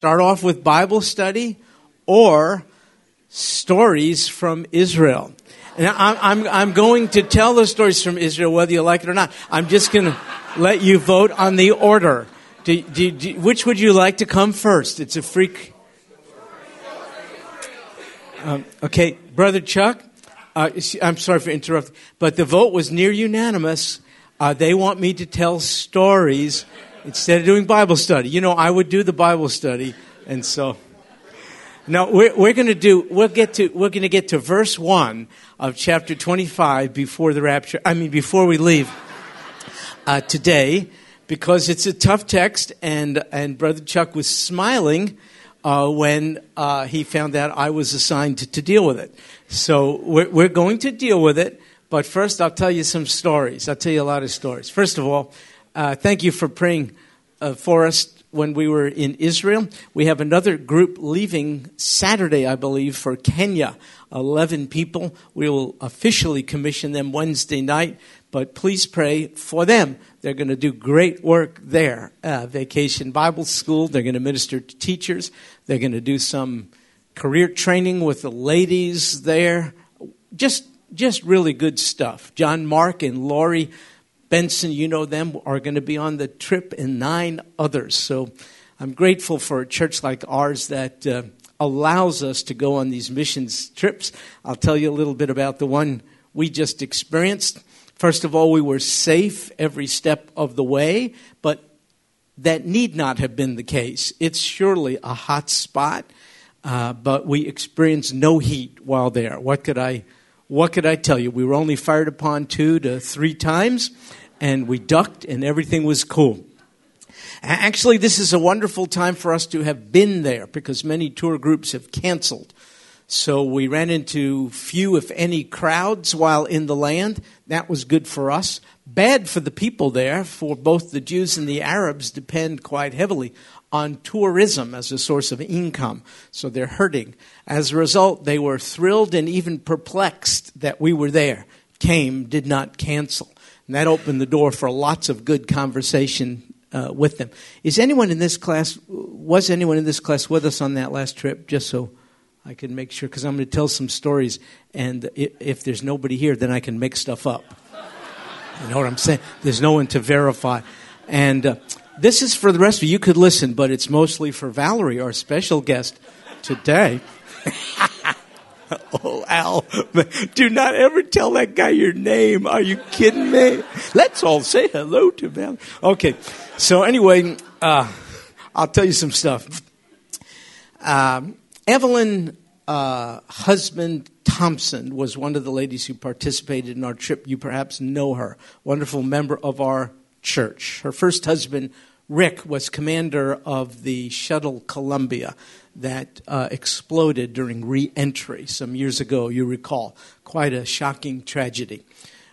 start off with Bible study or stories from Israel. And I'm, I'm, I'm going to tell the stories from Israel whether you like it or not. I'm just going to let you vote on the order. Do, do, do, which would you like to come first? It's a freak. Um, okay, Brother Chuck, uh, I'm sorry for interrupting, but the vote was near unanimous. Uh, they want me to tell stories instead of doing Bible study. You know, I would do the Bible study, and so. Now we're, we're going to do. We'll get to. We're going to get to verse one of chapter twenty-five before the rapture. I mean, before we leave uh, today, because it's a tough text, and and Brother Chuck was smiling uh, when uh, he found out I was assigned to, to deal with it. So we're, we're going to deal with it. But first, I'll tell you some stories. I'll tell you a lot of stories. First of all, uh, thank you for praying uh, for us when we were in Israel. We have another group leaving Saturday, I believe, for Kenya. 11 people. We will officially commission them Wednesday night, but please pray for them. They're going to do great work there. Uh, Vacation Bible School. They're going to minister to teachers. They're going to do some career training with the ladies there. Just, just really good stuff. John Mark and Lori Benson, you know them, are going to be on the trip, and nine others. So I'm grateful for a church like ours that uh, allows us to go on these missions trips. I'll tell you a little bit about the one we just experienced. First of all, we were safe every step of the way, but that need not have been the case. It's surely a hot spot, uh, but we experienced no heat while there. What could I? What could I tell you? We were only fired upon two to three times, and we ducked, and everything was cool. Actually, this is a wonderful time for us to have been there because many tour groups have canceled. So we ran into few, if any, crowds while in the land. That was good for us. Bad for the people there, for both the Jews and the Arabs depend quite heavily on tourism as a source of income. So they're hurting. As a result, they were thrilled and even perplexed that we were there, came, did not cancel. And that opened the door for lots of good conversation uh, with them. Is anyone in this class, was anyone in this class with us on that last trip? Just so I can make sure, because I'm going to tell some stories, and if there's nobody here, then I can make stuff up. You know what I'm saying? There's no one to verify. And uh, this is for the rest of you. You could listen, but it's mostly for Valerie, our special guest today. oh, Al, do not ever tell that guy your name. Are you kidding me? Let's all say hello to Val. Okay, so anyway, uh, I'll tell you some stuff. Um, Evelyn uh, Husband Thompson was one of the ladies who participated in our trip. You perhaps know her. Wonderful member of our church. Her first husband, Rick, was commander of the shuttle Columbia that uh, exploded during re entry some years ago, you recall. Quite a shocking tragedy.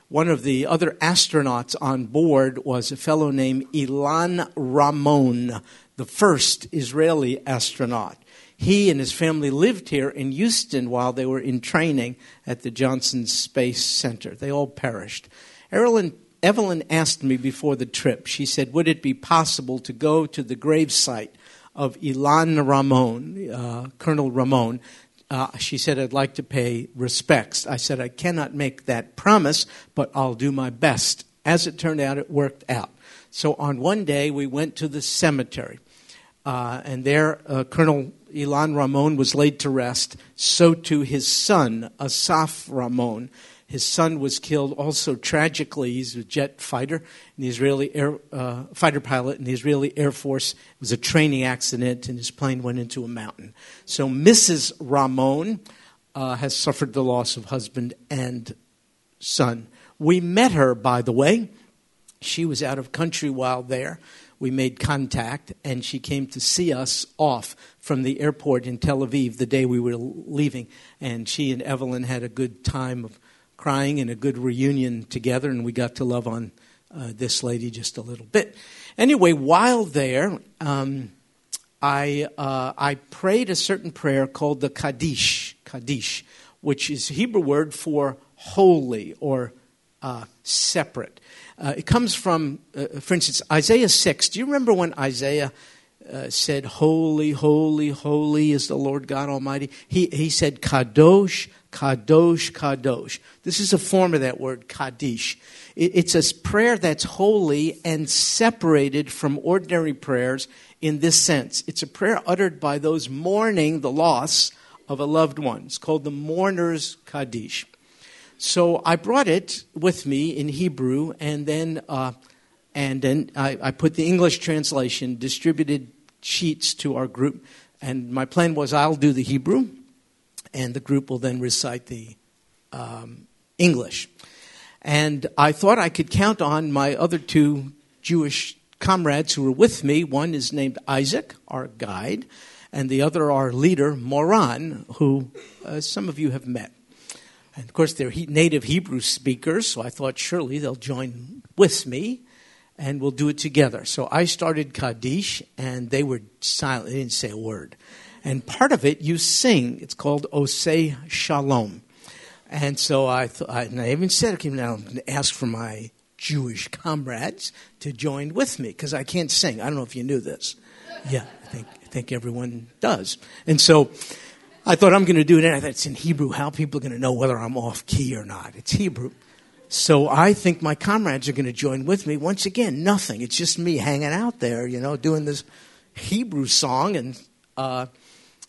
One of the other astronauts on board was a fellow named Ilan Ramon, the first Israeli astronaut. He and his family lived here in Houston while they were in training at the Johnson Space Center. They all perished. Evelyn, Evelyn asked me before the trip, she said, Would it be possible to go to the gravesite of Ilan Ramon, uh, Colonel Ramon. Uh, she said, I'd like to pay respects. I said, I cannot make that promise, but I'll do my best. As it turned out, it worked out. So on one day, we went to the cemetery, uh, and there uh, Colonel Ilan Ramon was laid to rest. So too his son, Asaf Ramon. His son was killed also tragically. He's a jet fighter, an Israeli air, uh, fighter pilot in the Israeli Air Force. It was a training accident, and his plane went into a mountain. So Mrs. Ramon uh, has suffered the loss of husband and son. We met her, by the way. She was out of country while there. We made contact, and she came to see us off from the airport in Tel Aviv the day we were leaving. And she and Evelyn had a good time of crying and a good reunion together, and we got to love on uh, this lady just a little bit. Anyway, while there, um, I, uh, I prayed a certain prayer called the Kaddish, Kaddish, which is Hebrew word for holy or uh, separate. Uh, it comes from, uh, for instance, Isaiah 6. Do you remember when Isaiah uh, said, Holy, holy, holy is the Lord God Almighty. He, he said, Kadosh, Kadosh, Kadosh. This is a form of that word, Kaddish. It, it's a prayer that's holy and separated from ordinary prayers in this sense. It's a prayer uttered by those mourning the loss of a loved one. It's called the Mourner's Kaddish. So I brought it with me in Hebrew, and then uh, and then I, I, put the English translation, distributed sheets to our group, and my plan was I'll do the Hebrew, and the group will then recite the um, English. And I thought I could count on my other two Jewish comrades who were with me. One is named Isaac, our guide, and the other our leader, Moran, who uh, some of you have met. And of course, they're native Hebrew speakers, so I thought surely they'll join with me and we'll do it together. So I started Kaddish, and they were silent. They didn't say a word. And part of it you sing. It's called Oseh Shalom. And so I, th- I, and I even said, okay, now I'm ask for my Jewish comrades to join with me because I can't sing. I don't know if you knew this. Yeah, I think, I think everyone does. And so I thought I'm going to do it. And I thought it's in Hebrew. How people are going to know whether I'm off key or not? It's Hebrew. So I think my comrades are going to join with me. Once again, nothing. It's just me hanging out there, you know, doing this Hebrew song. And uh,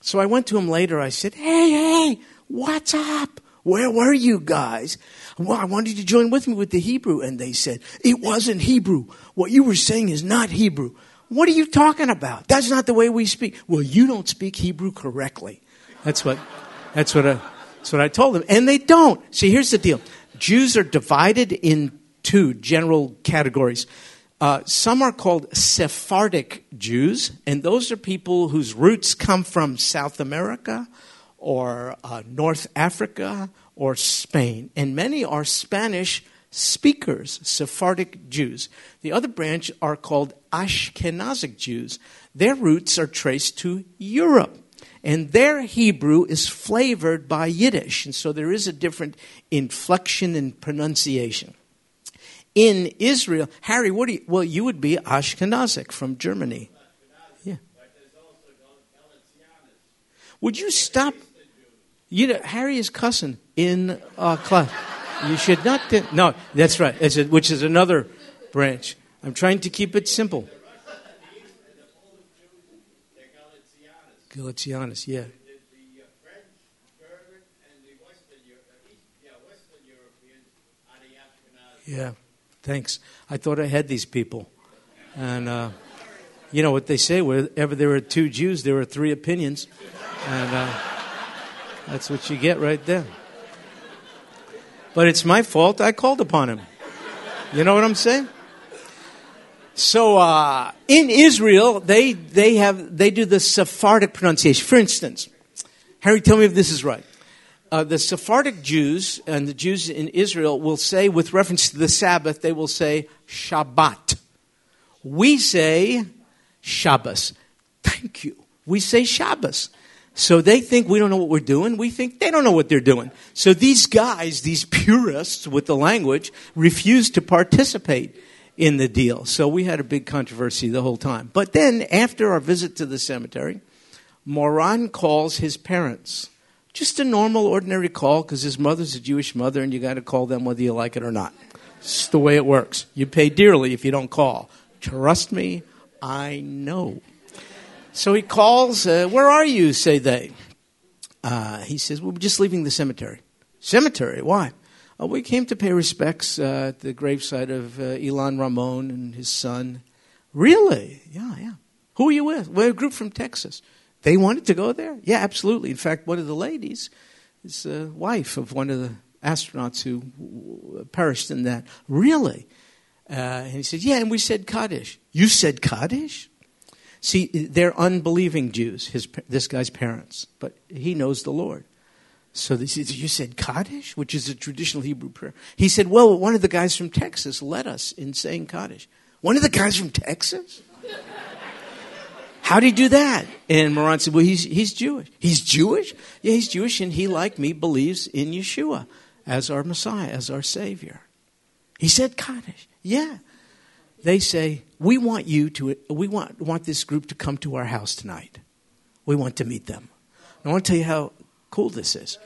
so I went to him later. I said, Hey, hey, what's up? Where were you guys? Well, I wanted you to join with me with the Hebrew. And they said, It wasn't Hebrew. What you were saying is not Hebrew. What are you talking about? That's not the way we speak. Well, you don't speak Hebrew correctly. That's what, that's what, I, that's what I told them. And they don't. See, here's the deal. Jews are divided in two general categories. Uh, some are called Sephardic Jews, and those are people whose roots come from South America or uh, North Africa or Spain. And many are Spanish speakers, Sephardic Jews. The other branch are called Ashkenazic Jews. Their roots are traced to Europe. And their Hebrew is flavored by Yiddish. And so there is a different inflection and pronunciation. In Israel, Harry, what do you, well, you would be Ashkenazic from Germany. Yeah. Would you stop? You know, Harry is cussing in uh, class. You should not. no, that's right. A, which is another branch. I'm trying to keep it simple. Galicianus, yeah. Yeah, thanks. I thought I had these people. And, uh, you know what they say wherever there are two Jews, there are three opinions. And uh, that's what you get right there. But it's my fault. I called upon him. You know what I'm saying? So uh, in Israel, they they have they do the Sephardic pronunciation. For instance, Harry, tell me if this is right. Uh, the Sephardic Jews and the Jews in Israel will say, with reference to the Sabbath, they will say Shabbat. We say Shabbos. Thank you. We say Shabbos. So they think we don't know what we're doing. We think they don't know what they're doing. So these guys, these purists with the language, refuse to participate in the deal. So we had a big controversy the whole time. But then, after our visit to the cemetery, Moran calls his parents. Just a normal, ordinary call because his mother's a Jewish mother and you got to call them whether you like it or not. It's the way it works. You pay dearly if you don't call. Trust me, I know. So he calls, uh, Where are you? say they. Uh, he says, well, We're just leaving the cemetery. Cemetery? Why? Uh, we came to pay respects uh, at the gravesite of uh, Ilan Ramon and his son. Really? Yeah, yeah. Who are you with? We're a group from Texas. They wanted to go there? Yeah, absolutely. In fact, one of the ladies is the wife of one of the astronauts who perished in that. Really? Uh, and he said, Yeah, and we said Kaddish. You said Kaddish? See, they're unbelieving Jews, his, this guy's parents, but he knows the Lord. So they said, You said Kaddish, which is a traditional Hebrew prayer. He said, Well, one of the guys from Texas led us in saying Kaddish. One of the guys from Texas? How did he do that? And Moran said, Well, he's, he's Jewish. He's Jewish? Yeah, he's Jewish, and he, like me, believes in Yeshua as our Messiah, as our Savior. He said Kaddish. Yeah. They say we want you to, we want, want this group to come to our house tonight. We want to meet them. I want to tell you how cool this is.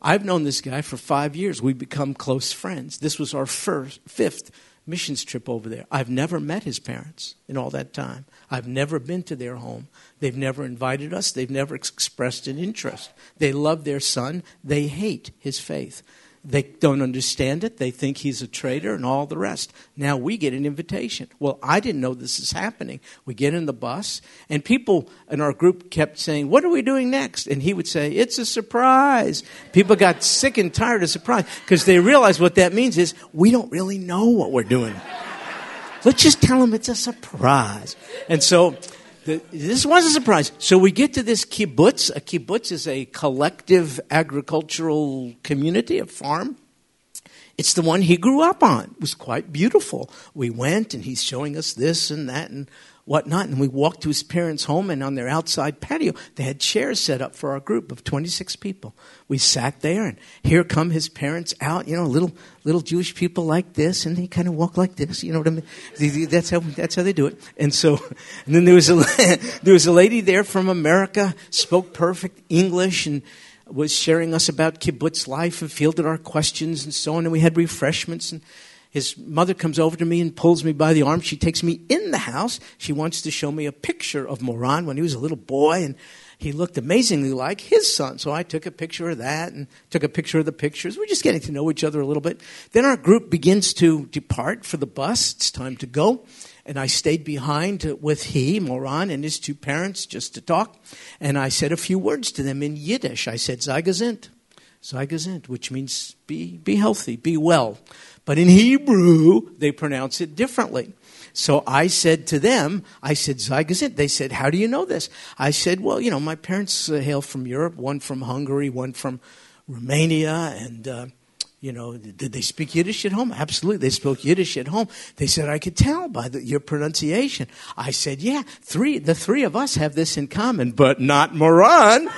I've known this guy for five years. We've become close friends. This was our first, fifth missions trip over there. I've never met his parents in all that time. I've never been to their home. They've never invited us. They've never expressed an interest. They love their son. They hate his faith. They don't understand it. They think he's a traitor and all the rest. Now we get an invitation. Well, I didn't know this is happening. We get in the bus, and people in our group kept saying, What are we doing next? And he would say, It's a surprise. People got sick and tired of surprise because they realized what that means is we don't really know what we're doing. Let's just tell them it's a surprise. And so the, this was a surprise. So we get to this kibbutz. A kibbutz is a collective agricultural community, a farm. It's the one he grew up on. It was quite beautiful. We went, and he's showing us this and that and whatnot. And we walked to his parents' home, and on their outside patio, they had chairs set up for our group of 26 people. We sat there, and here come his parents out, you know, little little Jewish people like this, and they kind of walk like this, you know what I mean? That's how, that's how they do it. And so, and then there was, a, there was a lady there from America, spoke perfect English, and was sharing us about kibbutz life and fielded our questions and so on, and we had refreshments and his mother comes over to me and pulls me by the arm. She takes me in the house. She wants to show me a picture of Moran when he was a little boy, and he looked amazingly like his son. So I took a picture of that and took a picture of the pictures. We're just getting to know each other a little bit. Then our group begins to depart for the bus. It's time to go. And I stayed behind with he, Moran, and his two parents just to talk. And I said a few words to them in Yiddish. I said, gesund. Zygazint, which means be, be healthy, be well. But in Hebrew, they pronounce it differently. So I said to them, I said, Zygazint. They said, How do you know this? I said, Well, you know, my parents uh, hail from Europe, one from Hungary, one from Romania, and. Uh, you know, did they speak Yiddish at home? Absolutely, they spoke Yiddish at home. They said I could tell by the, your pronunciation. I said, yeah, three. The three of us have this in common, but not Moran.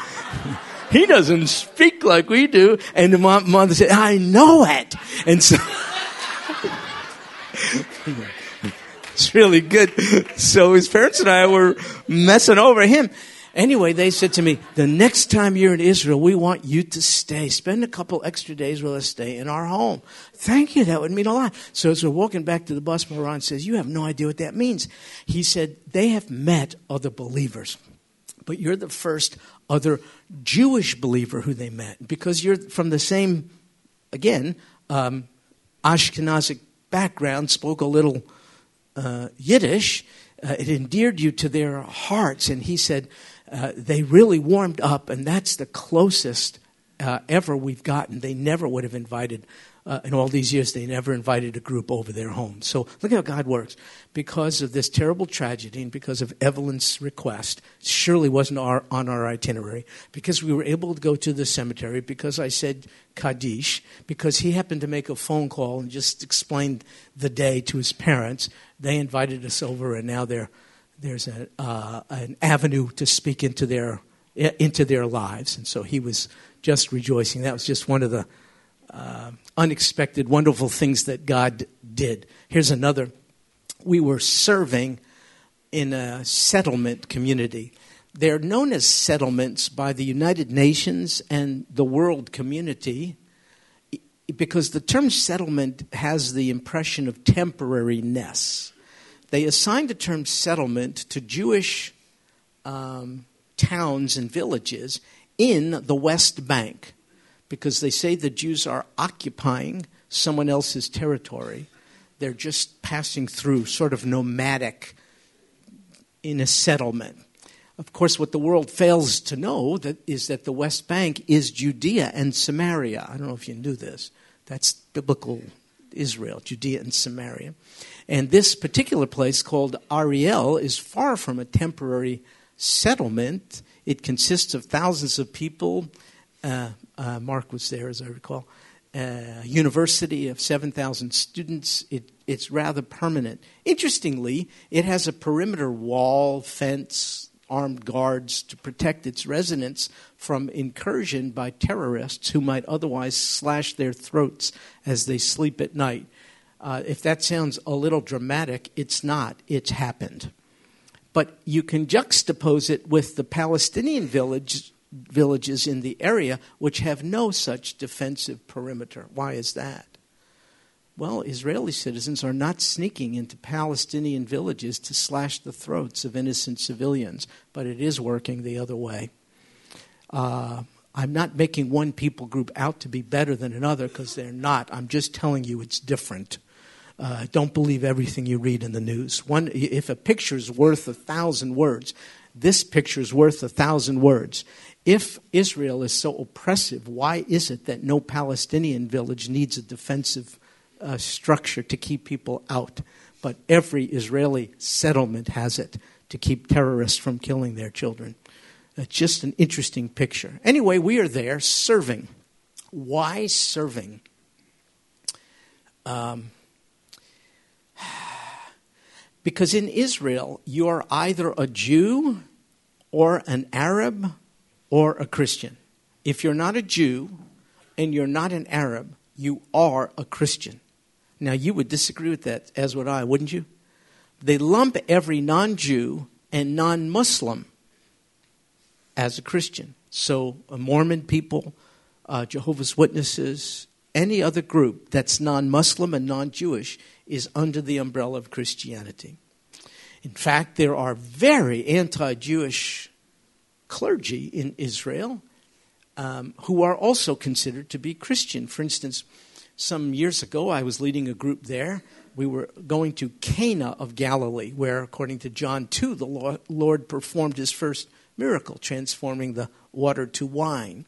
he doesn't speak like we do. And the mother said, I know it. And so. it's really good. So his parents and I were messing over him. Anyway, they said to me, the next time you're in Israel, we want you to stay. Spend a couple extra days with us, stay in our home. Thank you. That would mean a lot. So as we're walking back to the bus, Moran says, you have no idea what that means. He said, they have met other believers, but you're the first other Jewish believer who they met because you're from the same, again, um, Ashkenazic background, spoke a little uh, Yiddish, uh, it endeared you to their hearts. And he said, uh, they really warmed up, and that's the closest uh, ever we've gotten. They never would have invited, uh, in all these years, they never invited a group over their home. So look how God works. Because of this terrible tragedy and because of Evelyn's request, surely wasn't our, on our itinerary, because we were able to go to the cemetery, because I said Kaddish, because he happened to make a phone call and just explained the day to his parents. They invited us over, and now there's a, uh, an avenue to speak into their into their lives, and so he was just rejoicing. That was just one of the uh, unexpected, wonderful things that God did. Here's another. We were serving in a settlement community. They're known as settlements by the United Nations and the world community because the term settlement has the impression of temporariness they assigned the term settlement to Jewish um, towns and villages in the West Bank because they say the Jews are occupying someone else's territory. They're just passing through, sort of nomadic in a settlement. Of course, what the world fails to know that is that the West Bank is Judea and Samaria. I don't know if you knew this. That's biblical Israel, Judea and Samaria. And this particular place called Ariel is far from a temporary settlement. It consists of thousands of people. Uh, uh, Mark was there, as I recall. Uh, university of 7,000 students. It, it's rather permanent. Interestingly, it has a perimeter wall, fence, armed guards to protect its residents from incursion by terrorists who might otherwise slash their throats as they sleep at night. Uh, if that sounds a little dramatic, it's not. It's happened. But you can juxtapose it with the Palestinian village, villages in the area which have no such defensive perimeter. Why is that? Well, Israeli citizens are not sneaking into Palestinian villages to slash the throats of innocent civilians, but it is working the other way. Uh, I'm not making one people group out to be better than another because they're not. I'm just telling you it's different. Uh, don't believe everything you read in the news. One, if a picture is worth a thousand words, this picture is worth a thousand words. If Israel is so oppressive, why is it that no Palestinian village needs a defensive uh, structure to keep people out? But every Israeli settlement has it to keep terrorists from killing their children. It's just an interesting picture. Anyway, we are there serving. Why serving? Um, because in Israel, you are either a Jew or an Arab or a Christian. If you're not a Jew and you're not an Arab, you are a Christian. Now, you would disagree with that, as would I, wouldn't you? They lump every non Jew and non Muslim as a Christian. So, Mormon people, uh, Jehovah's Witnesses, any other group that's non Muslim and non Jewish is under the umbrella of Christianity. In fact, there are very anti Jewish clergy in Israel um, who are also considered to be Christian. For instance, some years ago, I was leading a group there. We were going to Cana of Galilee, where, according to John 2, the Lord performed his first miracle, transforming the water to wine.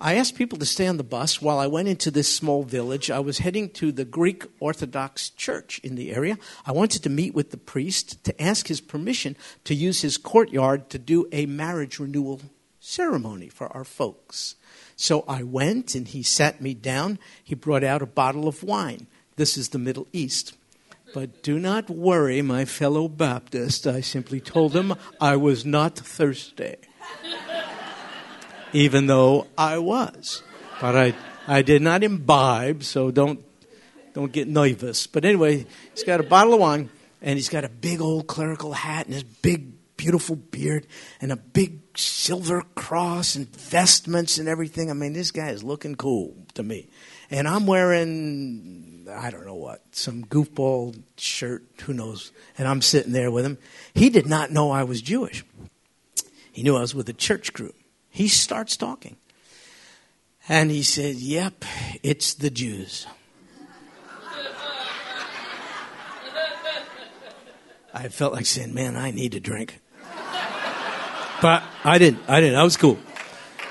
I asked people to stay on the bus while I went into this small village. I was heading to the Greek Orthodox Church in the area. I wanted to meet with the priest to ask his permission to use his courtyard to do a marriage renewal ceremony for our folks. So I went and he sat me down. He brought out a bottle of wine. This is the Middle East. But do not worry, my fellow Baptist. I simply told him I was not thirsty even though I was. But I, I did not imbibe, so don't, don't get nervous. But anyway, he's got a bottle of wine, and he's got a big old clerical hat and his big, beautiful beard, and a big silver cross and vestments and everything. I mean, this guy is looking cool to me. And I'm wearing, I don't know what, some goofball shirt, who knows. And I'm sitting there with him. He did not know I was Jewish. He knew I was with a church group. He starts talking. And he said, Yep, it's the Jews. I felt like saying, Man, I need a drink. But I didn't. I didn't. I was cool.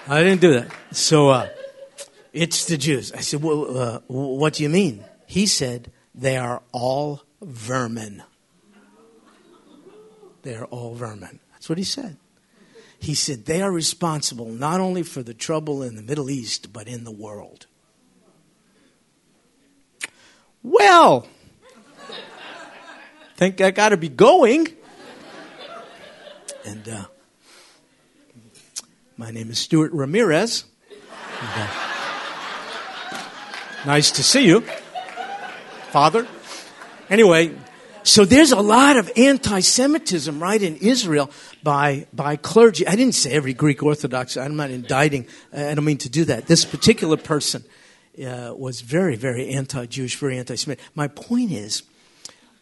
I didn't do that. So, uh, it's the Jews. I said, Well, uh, what do you mean? He said, They are all vermin. They are all vermin. That's what he said. He said they are responsible not only for the trouble in the Middle East, but in the world. Well, think I got to be going. And uh, my name is Stuart Ramirez. And, uh, nice to see you, Father. Anyway, so there's a lot of anti-Semitism, right, in Israel by, by clergy. I didn't say every Greek Orthodox. I'm not indicting. I don't mean to do that. This particular person uh, was very, very anti-Jewish, very anti-Semitic. My point is,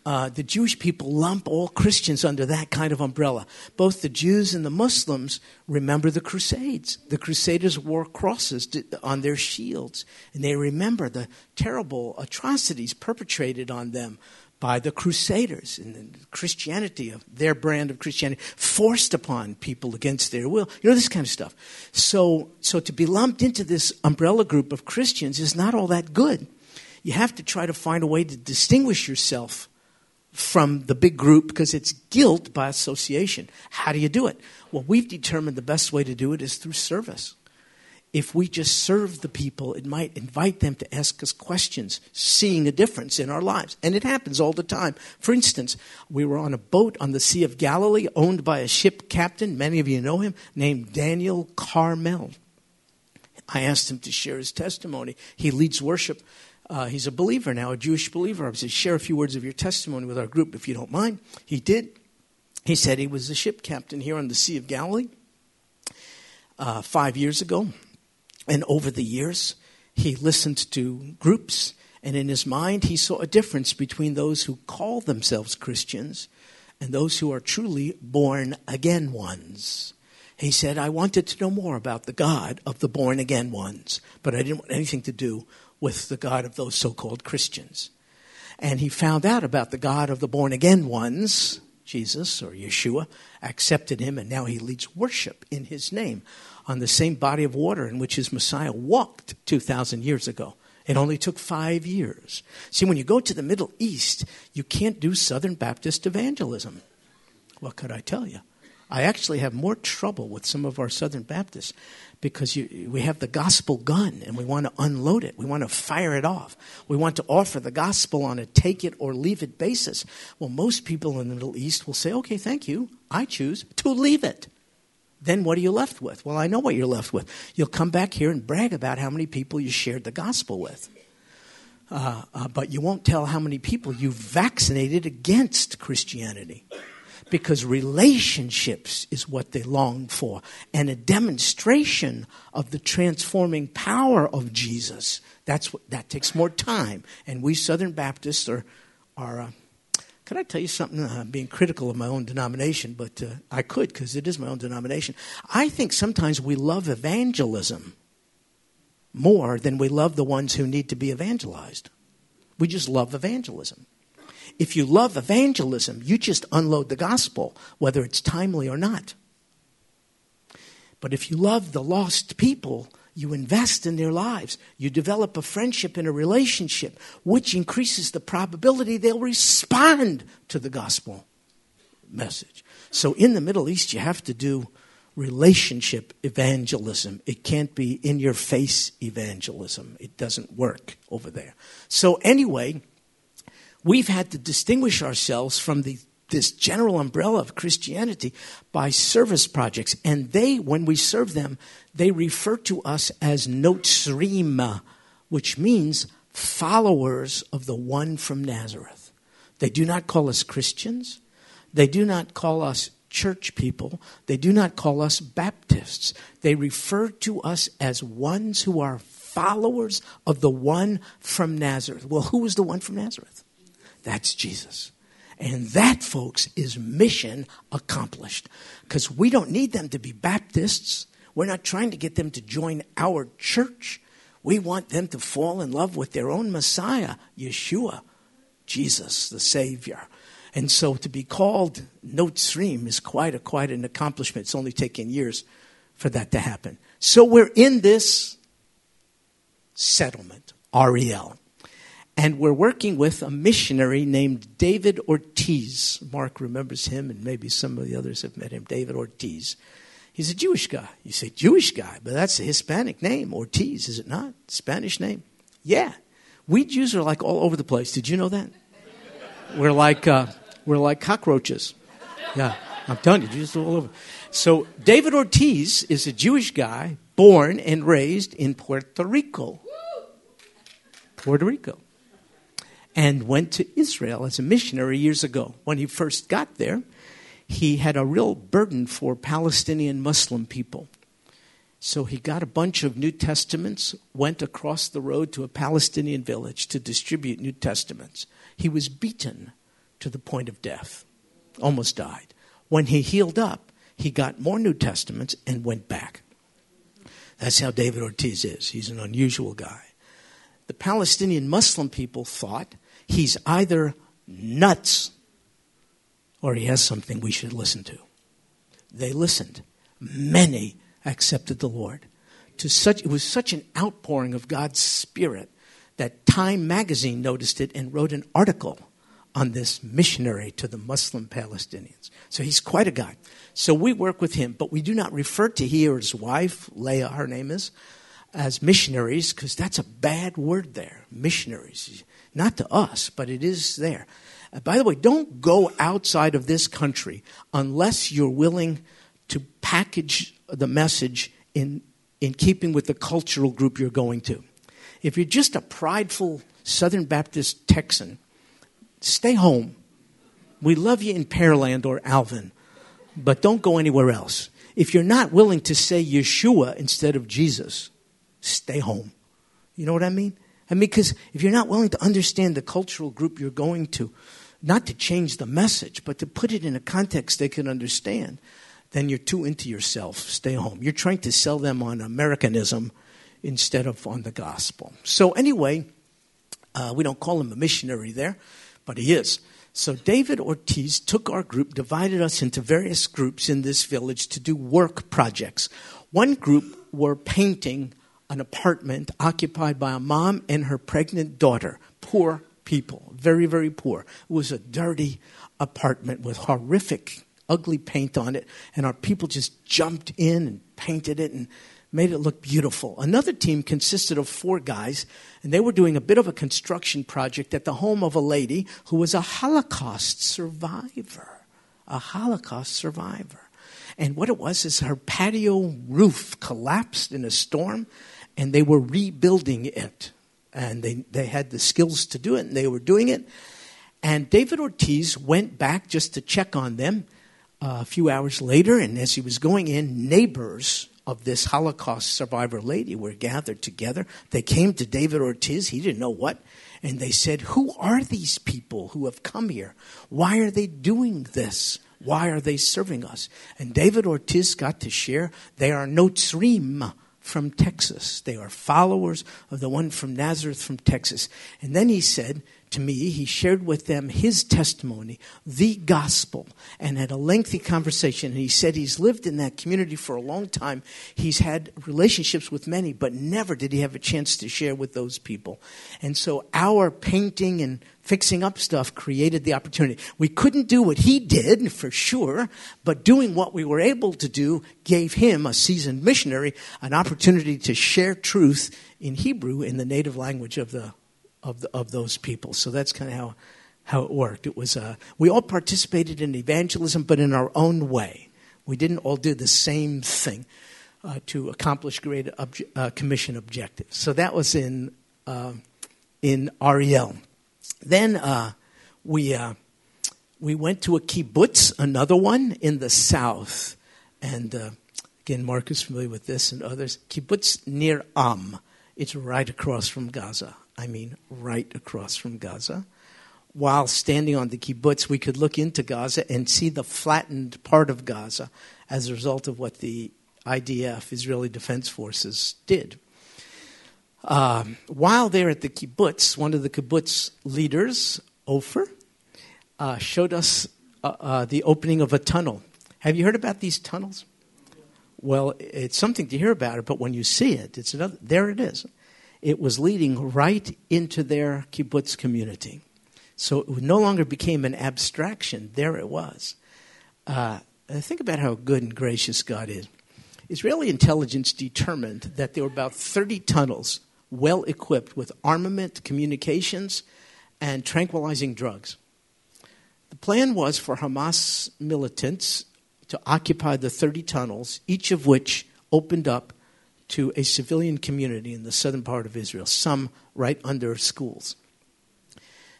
uh, the Jewish people lump all Christians under that kind of umbrella. Both the Jews and the Muslims remember the Crusades. The Crusaders wore crosses on their shields, and they remember the terrible atrocities perpetrated on them by the Crusaders and the Christianity of their brand of Christianity forced upon people against their will. You know, this kind of stuff. So, so to be lumped into this umbrella group of Christians is not all that good. You have to try to find a way to distinguish yourself from the big group because it's guilt by association. How do you do it? Well, we've determined the best way to do it is through service if we just serve the people, it might invite them to ask us questions, seeing a difference in our lives. And it happens all the time. For instance, we were on a boat on the Sea of Galilee owned by a ship captain, many of you know him, named Daniel Carmel. I asked him to share his testimony. He leads worship Uh, he's a believer now, a Jewish believer. I said, share a few words of your testimony with our group if you don't mind. He did. He said he was a ship captain here on the Sea of Galilee uh, five years ago. And over the years, he listened to groups, and in his mind, he saw a difference between those who call themselves Christians and those who are truly born again ones. He said, I wanted to know more about the God of the born again ones, but I didn't want anything to do with the God of those so called Christians. And he found out about the God of the born again ones, Jesus or Yeshua, accepted him, and now he leads worship in his name on the same body of water in which his Messiah walked 2,000 years ago. It only took five years. See, when you go to the Middle East, you can't do Southern Baptist evangelism. What could I tell you? I actually have more trouble with some of our Southern Baptists because you, we have the gospel gun and we want to unload it. We want to fire it off. We want to offer the gospel on a take it or leave it basis. Well, most people in the Middle East will say, okay, thank you. I choose to leave it then what are you left with? Well, I know what you're left with. You'll come back here and brag about how many people you shared the gospel with. Uh, uh, but you won't tell how many people you vaccinated against Christianity. Because relationships is what they long for, and a demonstration of the transforming power of Jesus. That's what, that takes more time. And we Southern Baptists are, are uh, could I tell you something? I'm uh, being critical of my own denomination, but uh, I could because it is my own denomination. I think sometimes we love evangelism more than we love the ones who need to be evangelized. We just love evangelism. If you love evangelism, you just unload the gospel, whether it's timely or not. But if you love the lost people, you invest in their lives. You develop a friendship and a relationship, which increases the probability they'll respond to the gospel message. So in the Middle East, you have to do relationship evangelism. It can't be in your face evangelism. It doesn't work over there. So, anyway, we've had to distinguish ourselves from the this general umbrella of Christianity by service projects. And they, when we serve them, they refer to us as Notzrim, which means followers of the one from Nazareth. They do not call us Christians. They do not call us church people. They do not call us Baptists. They refer to us as ones who are followers of the one from Nazareth. Well, who was the one from Nazareth? That's Jesus. And that, folks, is mission accomplished. Because we don't need them to be Baptists. We're not trying to get them to join our church. We want them to fall in love with their own Messiah, Yeshua, Jesus, the Savior. And so to be called Notzrim is quite a quite an accomplishment. It's only taken years for that to happen. So we're in this settlement, Ariel. And we're working with a missionary named David Ortiz. Mark remembers him, and maybe some of the others have met him. David Ortiz. He's a Jewish guy. You say Jewish guy, but that's a Hispanic name, Ortiz, is it not? Spanish name? Yeah. We Jews are like all over the place. Did you know that? We're like, uh, we're like cockroaches. Yeah, I'm telling you, just all over. So David Ortiz is a Jewish guy born and raised in Puerto Rico. Puerto Rico and went to Israel as a missionary years ago. When he first got there, he had a real burden for Palestinian Muslim people. So he got a bunch of New Testaments, went across the road to a Palestinian village to distribute New Testaments. He was beaten to the point of death, almost died. When he healed up, he got more New Testaments and went back. That's how David Ortiz is. He's an unusual guy. The Palestinian Muslim people thought he's either nuts or he has something we should listen to. They listened. Many accepted the Lord. To such, it was such an outpouring of God's Spirit that Time magazine noticed it and wrote an article on this missionary to the Muslim Palestinians. So he's quite a guy. So we work with him, but we do not refer to he or his wife, Leah, her name is, as missionaries because that's a bad word there. Missionaries. Not to us, but it is there. Uh, by the way, don't go outside of this country unless you're willing to package the message in, in keeping with the cultural group you're going to. If you're just a prideful Southern Baptist Texan, stay home. We love you in Pearland or Alvin, but don't go anywhere else. If you're not willing to say Yeshua instead of Jesus, stay home. You know what I mean? Mean, because if you're not willing to understand the cultural group you're going to, not to change the message, but to put it in a context they can understand, then you're too into yourself. Stay home. You're trying to sell them on Americanism instead of on the gospel. So, anyway, uh, we don't call him a missionary there, but he is. So David Ortiz took our group, divided us into various groups in this village to do work projects. One group were painting an apartment occupied by a mom and her pregnant daughter. Poor people, very, very poor. It was a dirty apartment with horrific, ugly paint on it, and our people just jumped in and painted it and made it look beautiful. Another team consisted of four guys, and they were doing a bit of a construction project at the home of a lady who was a Holocaust survivor. A Holocaust survivor. And what it was is her patio roof collapsed in a storm, and they were rebuilding it. And they, they had the skills to do it, and they were doing it. And David Ortiz went back just to check on them uh, a few hours later, and as he was going in, neighbors of this Holocaust survivor lady were gathered together. They came to David Ortiz, he didn't know what, and they said, Who are these people who have come here? Why are they doing this? Why are they serving us? And David Ortiz got to share they are Notzrim from Texas. They are followers of the one from Nazareth from Texas. And then he said, to me, he shared with them his testimony, the gospel, and had a lengthy conversation. And he said he's lived in that community for a long time. He's had relationships with many, but never did he have a chance to share with those people. And so our painting and fixing up stuff created the opportunity. We couldn't do what he did, for sure, but doing what we were able to do gave him, a seasoned missionary, an opportunity to share truth in Hebrew in the native language of the of, the, of those people. So that's kind of how, how it worked. It was, uh, we all participated in evangelism, but in our own way. We didn't all do the same thing uh, to accomplish great obje- uh, commission objectives. So that was in, uh, in Ariel. Then uh, we, uh, we went to a kibbutz, another one in the south. And again, Mark is familiar with this and others. Kibbutz Nir Am. It's right across from Gaza. I mean, right across from Gaza. While standing on the kibbutz, we could look into Gaza and see the flattened part of Gaza as a result of what the IDF, Israeli Defense Forces, did. Um, while there at the kibbutz, one of the kibbutz leaders, Ofer, uh, showed us uh, uh, the opening of a tunnel. Have you heard about these tunnels? Well, it's something to hear about it, but when you see it, it's another. There it is it was leading right into their kibbutz community. So it no longer became an abstraction. There it was. Uh, think about how good and gracious God is. Israeli intelligence determined that there were about 30 tunnels well equipped with armament, communications, and tranquilizing drugs. The plan was for Hamas militants to occupy the 30 tunnels, each of which opened up to a civilian community in the southern part of Israel, some right under schools.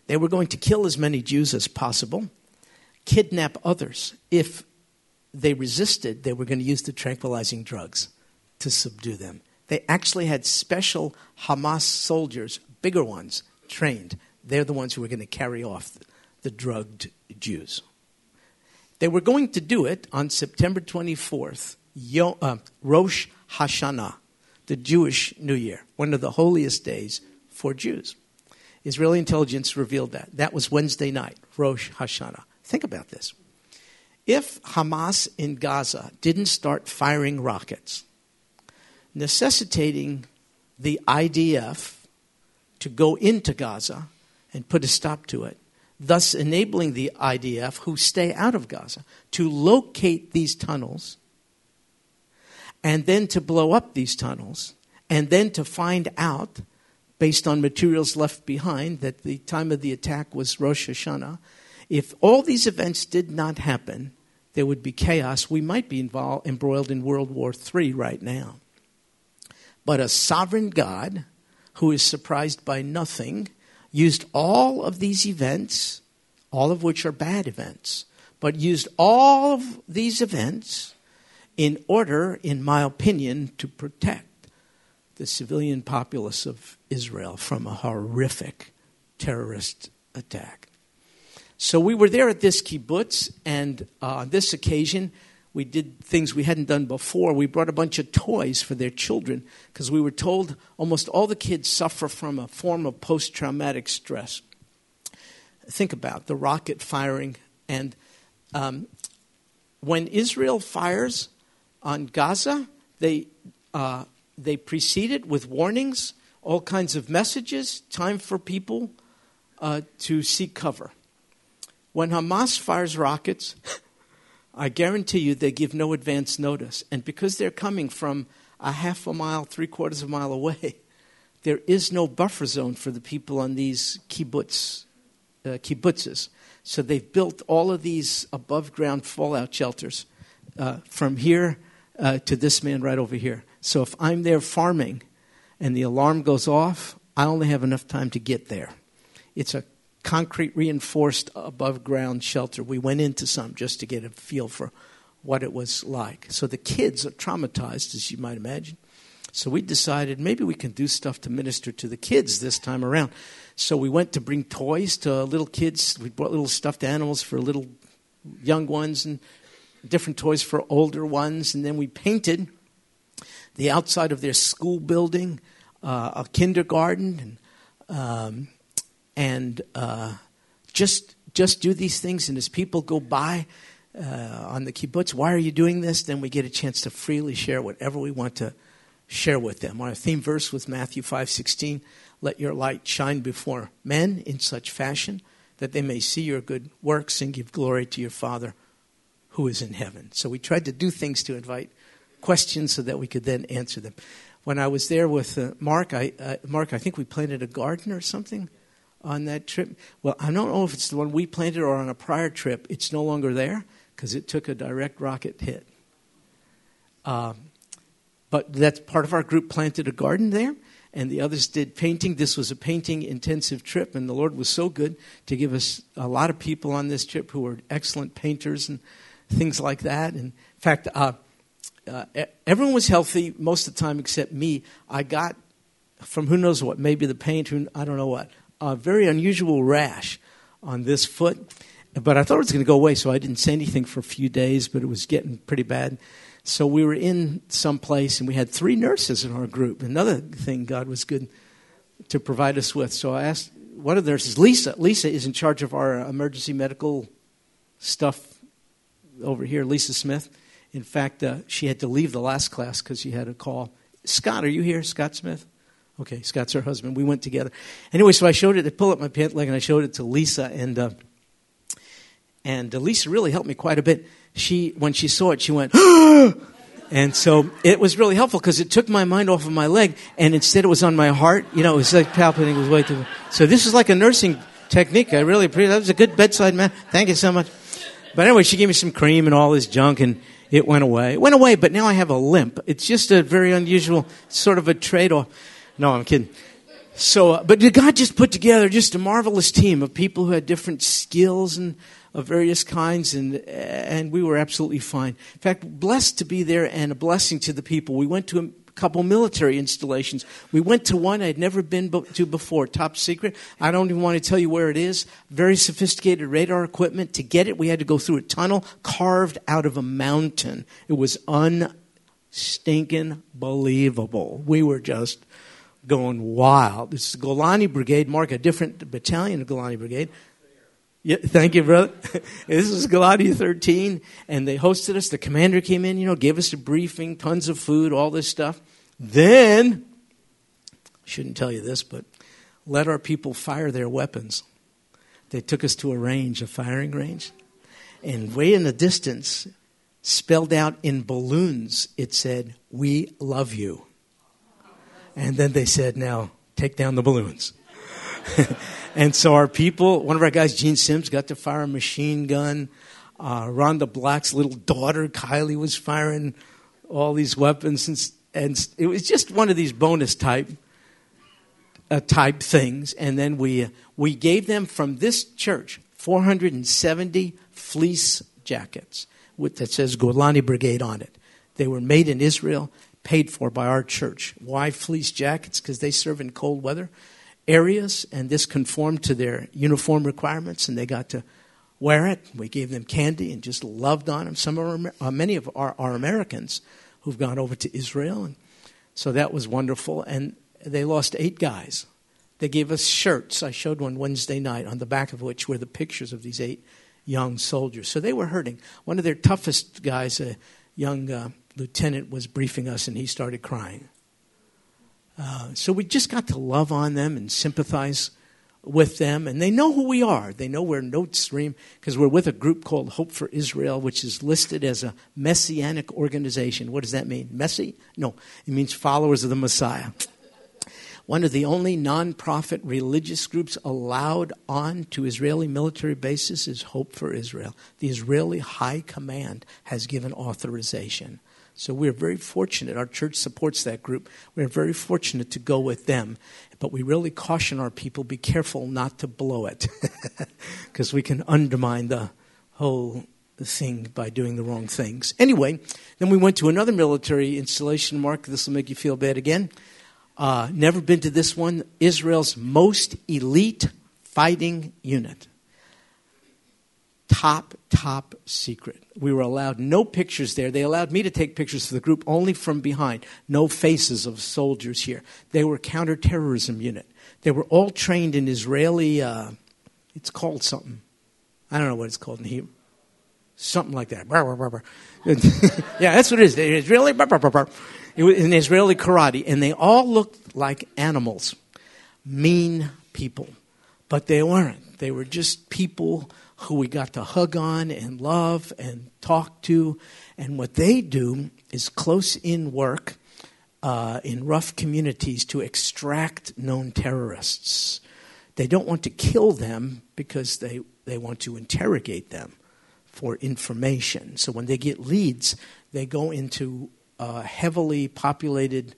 They were going to kill as many Jews as possible, kidnap others. If they resisted, they were going to use the tranquilizing drugs to subdue them. They actually had special Hamas soldiers, bigger ones, trained. They're the ones who were going to carry off the drugged Jews. They were going to do it on September 24th, Yo, uh, Rosh Hashanah, the Jewish New Year, one of the holiest days for Jews. Israeli intelligence revealed that. That was Wednesday night, Rosh Hashanah. Think about this. If Hamas in Gaza didn't start firing rockets, necessitating the IDF to go into Gaza and put a stop to it, thus enabling the IDF, who stay out of Gaza, to locate these tunnels and then to blow up these tunnels, and then to find out, based on materials left behind, that the time of the attack was Rosh Hashanah. If all these events did not happen, there would be chaos. We might be involved, embroiled in World War III right now. But a sovereign God who is surprised by nothing used all of these events, all of which are bad events, but used all of these events in order, in my opinion, to protect the civilian populace of Israel from a horrific terrorist attack. So we were there at this kibbutz, and uh, on this occasion, we did things we hadn't done before. We brought a bunch of toys for their children because we were told almost all the kids suffer from a form of post traumatic stress. Think about the rocket firing, and um, when Israel fires on Gaza, they, uh, they precede it with warnings, all kinds of messages, time for people uh, to seek cover. When Hamas fires rockets, I guarantee you they give no advance notice. And because they're coming from a half a mile, three quarters of a mile away, there is no buffer zone for the people on these kibbutz, uh, kibbutzes. So they've built all of these above ground fallout shelters uh, from here uh, to this man right over here. So if I'm there farming and the alarm goes off, I only have enough time to get there. It's a concrete reinforced above ground shelter. We went into some just to get a feel for what it was like. So the kids are traumatized, as you might imagine. So we decided maybe we can do stuff to minister to the kids this time around. So we went to bring toys to little kids. We brought little stuffed animals for little young ones and different toys for older ones. And then we painted the outside of their school building, uh, a kindergarten, and um, and uh, just just do these things. And as people go by uh, on the kibbutz, why are you doing this? Then we get a chance to freely share whatever we want to share with them. Our theme verse was Matthew five sixteen. Let your light shine before men in such fashion that they may see your good works and give glory to your Father who is in heaven. So we tried to do things to invite questions so that we could then answer them. When I was there with uh, Mark, I, uh, Mark, I think we planted a garden or something on that trip. Well, I don't know if it's the one we planted or on a prior trip. It's no longer there because it took a direct rocket hit. Um, but that's part of our group planted a garden there, and the others did painting. This was a painting intensive trip, and the Lord was so good to give us a lot of people on this trip who were excellent painters and things like that. And in fact, uh, uh, everyone was healthy most of the time except me. I got from who knows what, maybe the paint, who, I don't know what a very unusual rash on this foot. But I thought it was going to go away, so I didn't say anything for a few days, but it was getting pretty bad. So we were in some place, and we had three nurses in our group. Another thing God was good to provide us with. So I asked one of the nurses, Lisa. Lisa is in charge of our emergency medical stuff over here, Lisa Smith. In fact, uh, she had to leave the last class because she had a call. Scott, are you here, Scott Smith? Okay, Scott's her husband. We went together. Anyway, so I showed it. I pulled up my pant leg and I showed it to Lisa, and uh, and uh, Lisa really helped me quite a bit. She, when she saw it, she went, and so it was really helpful because it took my mind off of my leg, and instead it was on my heart. You know, it was like palpitating. It was way too. So this is like a nursing technique. I really appreciate. That was a good bedside man. Thank you so much. But anyway, she gave me some cream and all this junk, and it went away. It went away, but now I have a limp. It's just a very unusual sort of a trade off. No, I'm kidding. So, uh, but God just put together just a marvelous team of people who had different skills and of various kinds, and and we were absolutely fine. In fact, blessed to be there and a blessing to the people. We went to a couple military installations. We went to one I'd never been to before, top secret. I don't even want to tell you where it is. Very sophisticated radar equipment. To get it, we had to go through a tunnel carved out of a mountain. It was unstinking believable. We were just going wild. It's the Golani Brigade, Mark, a different battalion of Golani Brigade. Yeah, thank you, brother. this is Golani 13, and they hosted us. The commander came in, you know, gave us a briefing, tons of food, all this stuff. Then, shouldn't tell you this, but let our people fire their weapons. They took us to a range, a firing range, and way in the distance, spelled out in balloons, it said, We love you. And then they said, now take down the balloons. and so our people, one of our guys, Gene Sims, got to fire a machine gun. Uh, Rhonda Black's little daughter, Kylie, was firing all these weapons. And, and it was just one of these bonus type uh, type things, and then we uh, we gave them from this church 470 fleece jackets with, that says Golani Brigade on it. They were made in Israel, paid for by our church. Why fleece jackets? Because they serve in cold weather areas, and this conformed to their uniform requirements, and they got to wear it. We gave them candy and just loved on them. Some are uh, many of our, our Americans who've gone over to Israel, and so that was wonderful. And they lost eight guys. They gave us shirts. I showed one Wednesday night, on the back of which were the pictures of these eight young soldiers. So they were hurting. One of their toughest guys, a young uh, lieutenant, was briefing us, and he started crying. Uh, so we just got to love on them and sympathize with them, and they know who we are. They know we're Note Stream because we're with a group called Hope for Israel, which is listed as a messianic organization. What does that mean? Messy? No, it means followers of the Messiah. One of the only nonprofit religious groups allowed on to Israeli military bases is Hope for Israel. The Israeli High Command has given authorization. So we're very fortunate. Our church supports that group. We're very fortunate to go with them. But we really caution our people be careful not to blow it because we can undermine the whole thing by doing the wrong things. Anyway, then we went to another military installation, Mark. This will make you feel bad again. Uh, never been to this one. Israel's most elite fighting unit top, top secret. We were allowed no pictures there. They allowed me to take pictures for the group only from behind. No faces of soldiers here. They were counterterrorism unit. They were all trained in Israeli. Uh, it's called something. I don't know what it's called in Hebrew. Something like that. yeah, that's what it is. Israeli. It was an Israeli karate, and they all looked like animals, mean people, but they weren't. They were just people who we got to hug on and love and talk to. And what they do is close in work uh, in rough communities to extract known terrorists. They don't want to kill them because they, they want to interrogate them for information. So when they get leads, they go into uh, heavily populated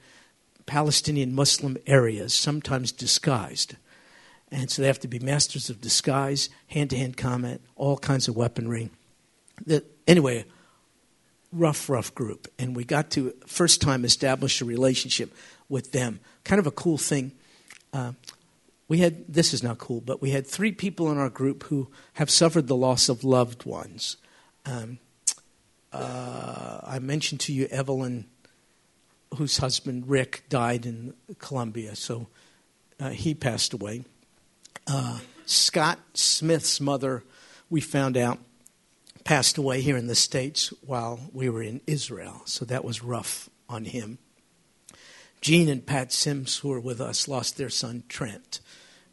Palestinian Muslim areas, sometimes disguised and so they have to be masters of disguise, hand to hand combat, all kinds of weaponry. That, anyway, rough, rough group. And we got to, first time, establish a relationship with them. Kind of a cool thing. Uh, we had, this is not cool, but we had three people in our group who have suffered the loss of loved ones. Um, uh, I mentioned to you Evelyn, whose husband Rick died in Colombia, so uh, he passed away. Uh, Scott Smith's mother, we found out, passed away here in the States while we were in Israel. So that was rough on him. Gene and Pat Sims, who were with us, lost their son Trent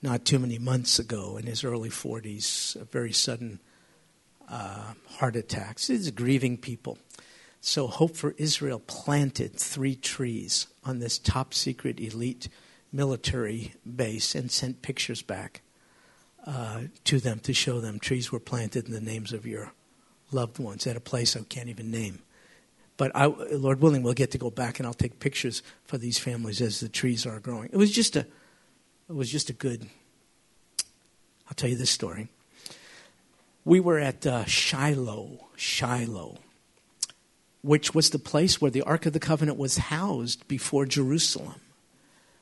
not too many months ago in his early 40s, a very sudden uh, heart attacks. These grieving people. So Hope for Israel planted three trees on this top secret elite military base and sent pictures back uh, to them to show them trees were planted in the names of your loved ones at a place I can't even name. But I, Lord willing, we'll get to go back and I'll take pictures for these families as the trees are growing. It was just a, it was just a good. I'll tell you this story. We were at uh, Shiloh, Shiloh, which was the place where the Ark of the Covenant was housed before Jerusalem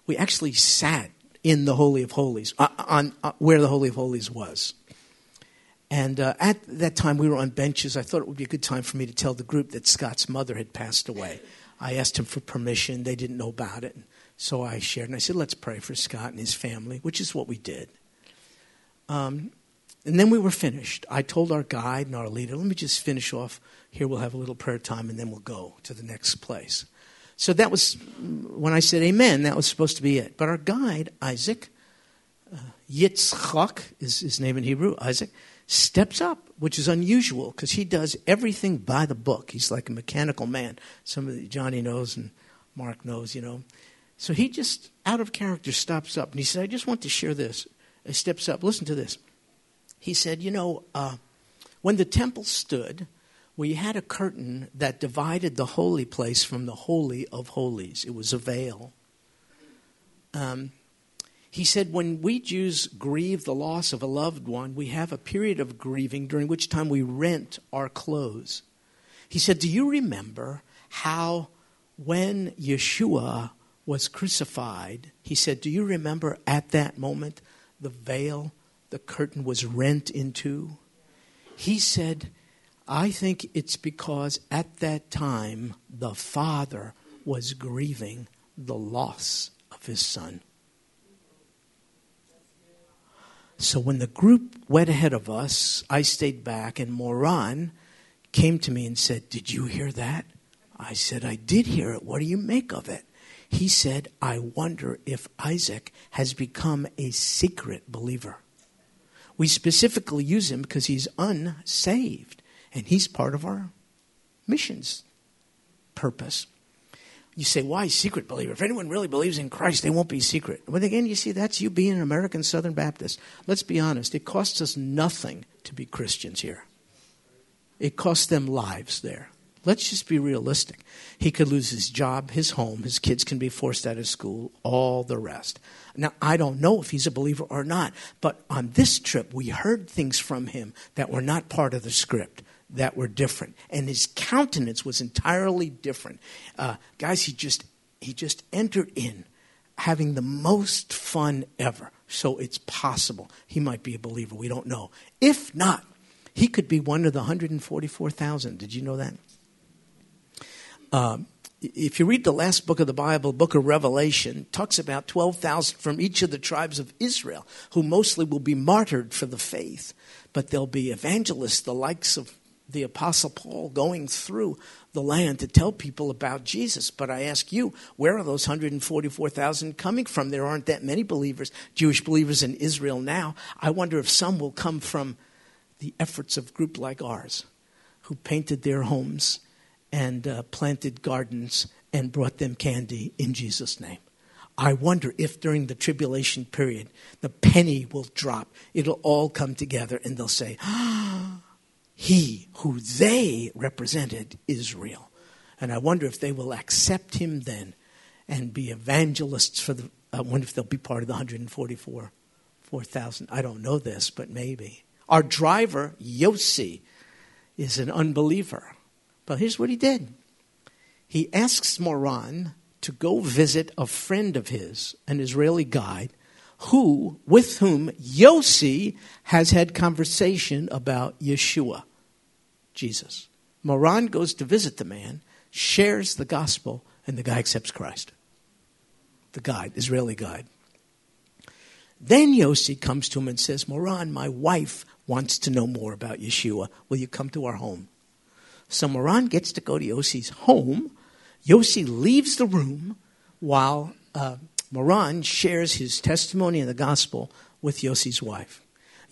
we actually sat in the Holy of Holies, uh, on uh, where the Holy of Holies was. And uh, at that time, we were on benches. I thought it would be a good time for me to tell the group that Scott's mother had passed away. I asked him for permission. They didn't know about it. So I shared, and I said, let's pray for Scott and his family, which is what we did. Um, and then we were finished. I told our guide and our leader, let me just finish off. Here we'll have a little prayer time, and then we'll go to the next place. So that was, when I said amen, that was supposed to be it. But our guide, Isaac, uh, Yitzchak is his name in Hebrew, Isaac, steps up, which is unusual because he does everything by the book. He's like a mechanical man. Some of Johnny knows and Mark knows, you know. So he just, out of character, stops up and he said, I just want to share this. He steps up. Listen to this. He said, You know, uh, when the temple stood, we had a curtain that divided the holy place from the holy of holies. It was a veil. Um, He said, when we Jews grieve the loss of a loved one, we have a period of grieving during which time we rent our clothes. He said, Do you remember how when Yeshua was crucified, he said, Do you remember at that moment the veil, the curtain was rent in? He said, I think it's because at that time the Father was grieving the loss of his Son. So when the group went ahead of us, I stayed back, and Moran came to me and said, Did you hear that? I said, I did hear it. What do you make of it? He said, I wonder if Isaac has become a secret believer. We specifically use him because he's unsaved, and he's part of our missions purpose. You say, why secret believer? If anyone really believes in Christ, they won't be secret. But again, you see, that's you being an American Southern Baptist. Let's be honest, it costs us nothing to be Christians here. It costs them lives there. Let's just be realistic. He could lose his job, his home, his kids can be forced out of school, all the rest. Now, I don't know if he's a believer or not, but on this trip, we heard things from him that were not part of the script that were different, and his countenance was entirely different. Uh, guys, he just he just entered in having the most fun ever. So it's possible he might be a believer. We don't know. If not, he could be one of the 144,000. Did you know that? Um, if you read the last book of the Bible, book of Revelation, talks about 12,000 from each of the tribes of Israel, who mostly will be martyred for the faith. But there'll be evangelists, the likes of the Apostle Paul going through the land to tell people about Jesus. But I ask you, where are those 144,000 coming from? There aren't that many believers, Jewish believers in Israel now. I wonder if some will come from the efforts of group like ours, who painted their homes and uh, planted gardens and brought them candy in Jesus' name. I wonder if during the tribulation period the penny will drop. It'll all come together and they'll say, ah, he who they represented is real. And I wonder if they will accept him then and be evangelists for the. I wonder if they'll be part of the 144, 4,000. I don't know this, but maybe. Our driver, Yossi, is an unbeliever. But here's what he did he asks Moran to go visit a friend of his, an Israeli guide, who, with whom Yossi has had conversation about Yeshua. Jesus. Moran goes to visit the man, shares the gospel, and the guy accepts Christ. The guide, Israeli guide. Then Yossi comes to him and says, Moran, my wife wants to know more about Yeshua. Will you come to our home? So Moran gets to go to Yossi's home. Yossi leaves the room while uh, Moran shares his testimony in the gospel with Yossi's wife.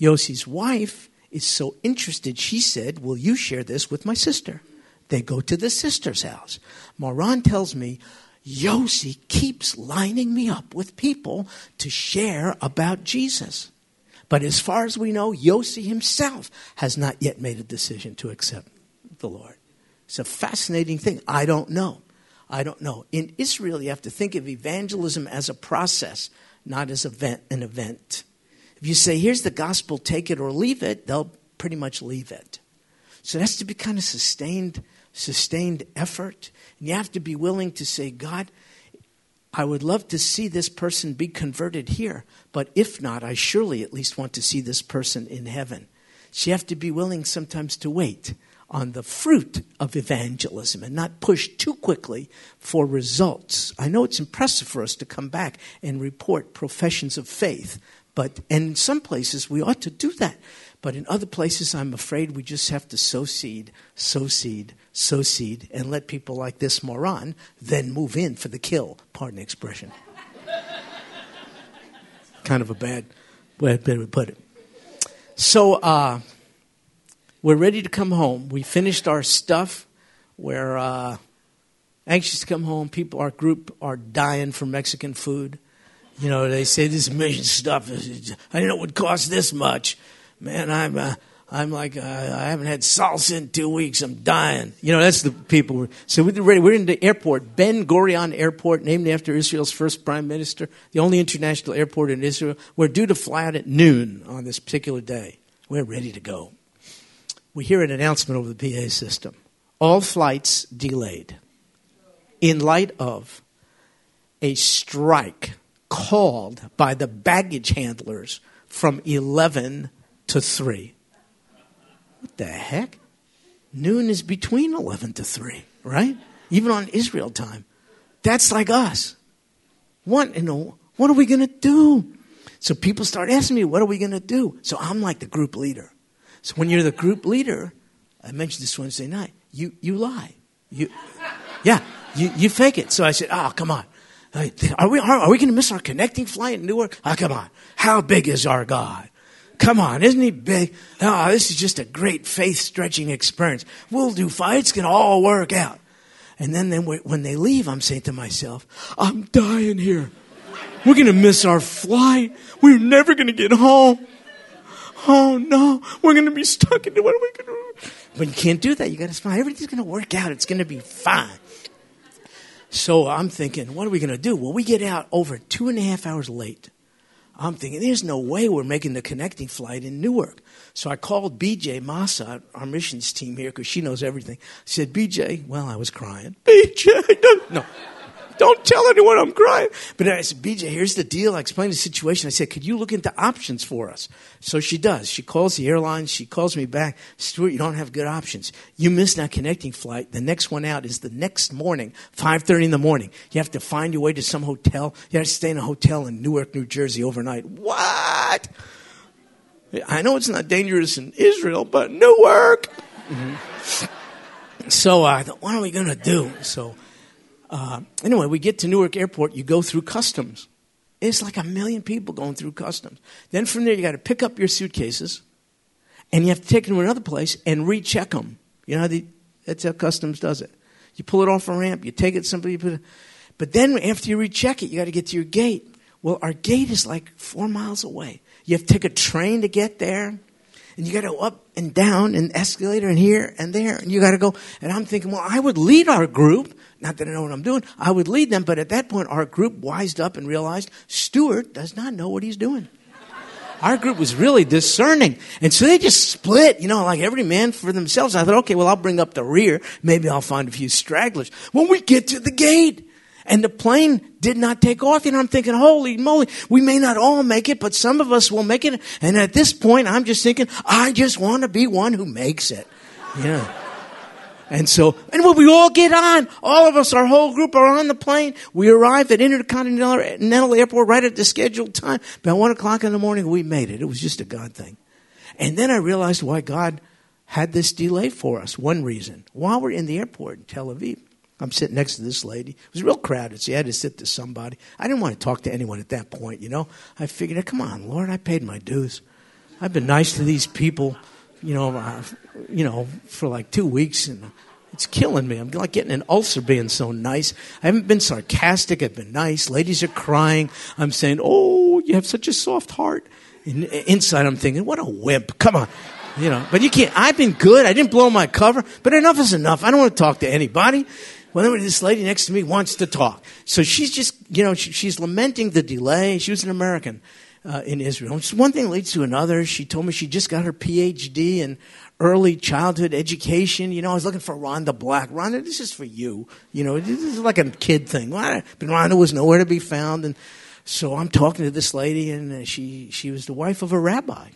Yossi's wife is so interested, she said, Will you share this with my sister? They go to the sister's house. Moran tells me, Yossi keeps lining me up with people to share about Jesus. But as far as we know, Yossi himself has not yet made a decision to accept the Lord. It's a fascinating thing. I don't know. I don't know. In Israel, you have to think of evangelism as a process, not as event, an event. If you say, here's the gospel, take it or leave it, they'll pretty much leave it. So it has to be kind of sustained, sustained effort. And you have to be willing to say, God, I would love to see this person be converted here, but if not, I surely at least want to see this person in heaven. So you have to be willing sometimes to wait on the fruit of evangelism and not push too quickly for results. I know it's impressive for us to come back and report professions of faith, but in some places we ought to do that. But in other places, I'm afraid we just have to sow seed, sow seed, sow seed, and let people like this Moran then move in for the kill. Pardon the expression. kind of a bad way to put it. So uh, we're ready to come home. We finished our stuff. We're uh, anxious to come home. People, our group, are dying for Mexican food. You know, they say this mission stuff, I didn't know it would cost this much. Man, I'm, uh, I'm like, uh, I haven't had salsa in two weeks. I'm dying. You know, that's the people. So we're ready. We're in the airport, Ben Gurion Airport, named after Israel's first prime minister, the only international airport in Israel. We're due to fly out at noon on this particular day. We're ready to go. We hear an announcement over the PA system. All flights delayed in light of a strike called by the baggage handlers from 11 to 3. What the heck? Noon is between 11 to 3, right? Even on Israel time. That's like us. What, you know, what are we going to do? So people start asking me, what are we going to do? So I'm like the group leader. So when you're the group leader, I mentioned this Wednesday night, you, you lie. You, yeah, you, you fake it. So I said, oh, come on. Are we, are, are we going to miss our connecting flight in Newark? Oh, come on. How big is our God? Come on, isn't he big? Oh, this is just a great faith stretching experience. We'll do fine. It's going to all work out. And then, then when they leave, I'm saying to myself, I'm dying here. We're going to miss our flight. We're never going to get home. Oh no, we're going to be stuck in what are we going to do? But you can't do that. You got to smile. Everything's going to work out. It's going to be fine. So I'm thinking, what are we going to do? Well, we get out over two and a half hours late. I'm thinking, there's no way we're making the connecting flight in Newark. So I called BJ Massa, our missions team here, because she knows everything. I said, BJ, well, I was crying. BJ, no, don't tell anyone I'm crying. But I said, BJ, here's the deal. I explained the situation. I said, could you look into options for us? So she does. She calls the airline. She calls me back. Stuart, you don't have good options. You missed that connecting flight. The next one out is the next morning, 5.30 in the morning. You have to find your way to some hotel. You have to stay in a hotel in Newark, New Jersey overnight. What? I know it's not dangerous in Israel, but Newark. Mm-hmm. So I thought, what are we going to do? So uh, anyway, we get to Newark Airport. You go through customs. It's like a million people going through customs. Then from there, you got to pick up your suitcases, and you have to take them to another place and recheck them. You know how the, that's how customs does it. You pull it off a ramp, you take it somebody, put it, but then after you recheck it, you got to get to your gate. Well, our gate is like four miles away. You have to take a train to get there and you got to go up and down and escalator and here and there and you got to go and i'm thinking well i would lead our group not that i know what i'm doing i would lead them but at that point our group wised up and realized stuart does not know what he's doing our group was really discerning and so they just split you know like every man for themselves i thought okay well i'll bring up the rear maybe i'll find a few stragglers when we get to the gate and the plane did not take off. And I'm thinking, holy moly, we may not all make it, but some of us will make it. And at this point, I'm just thinking, I just want to be one who makes it. Yeah. And so, and when we all get on, all of us, our whole group are on the plane. We arrived at Intercontinental Airport right at the scheduled time. About one o'clock in the morning, we made it. It was just a God thing. And then I realized why God had this delay for us. One reason. While we're in the airport in Tel Aviv, I'm sitting next to this lady. It was real crowded, so you had to sit to somebody. I didn't want to talk to anyone at that point, you know. I figured, come on, Lord, I paid my dues. I've been nice to these people, you know, uh, you know, for like two weeks, and it's killing me. I'm like getting an ulcer being so nice. I haven't been sarcastic. I've been nice. Ladies are crying. I'm saying, oh, you have such a soft heart. And inside, I'm thinking, what a wimp. Come on. You know, but you can't. I've been good. I didn't blow my cover, but enough is enough. I don't want to talk to anybody. Well, this lady next to me wants to talk. So she's just, you know, she, she's lamenting the delay. She was an American uh, in Israel. And one thing leads to another. She told me she just got her PhD in early childhood education. You know, I was looking for Rhonda Black. Rhonda, this is for you. You know, this is like a kid thing. But Rhonda was nowhere to be found. And so I'm talking to this lady, and uh, she, she was the wife of a rabbi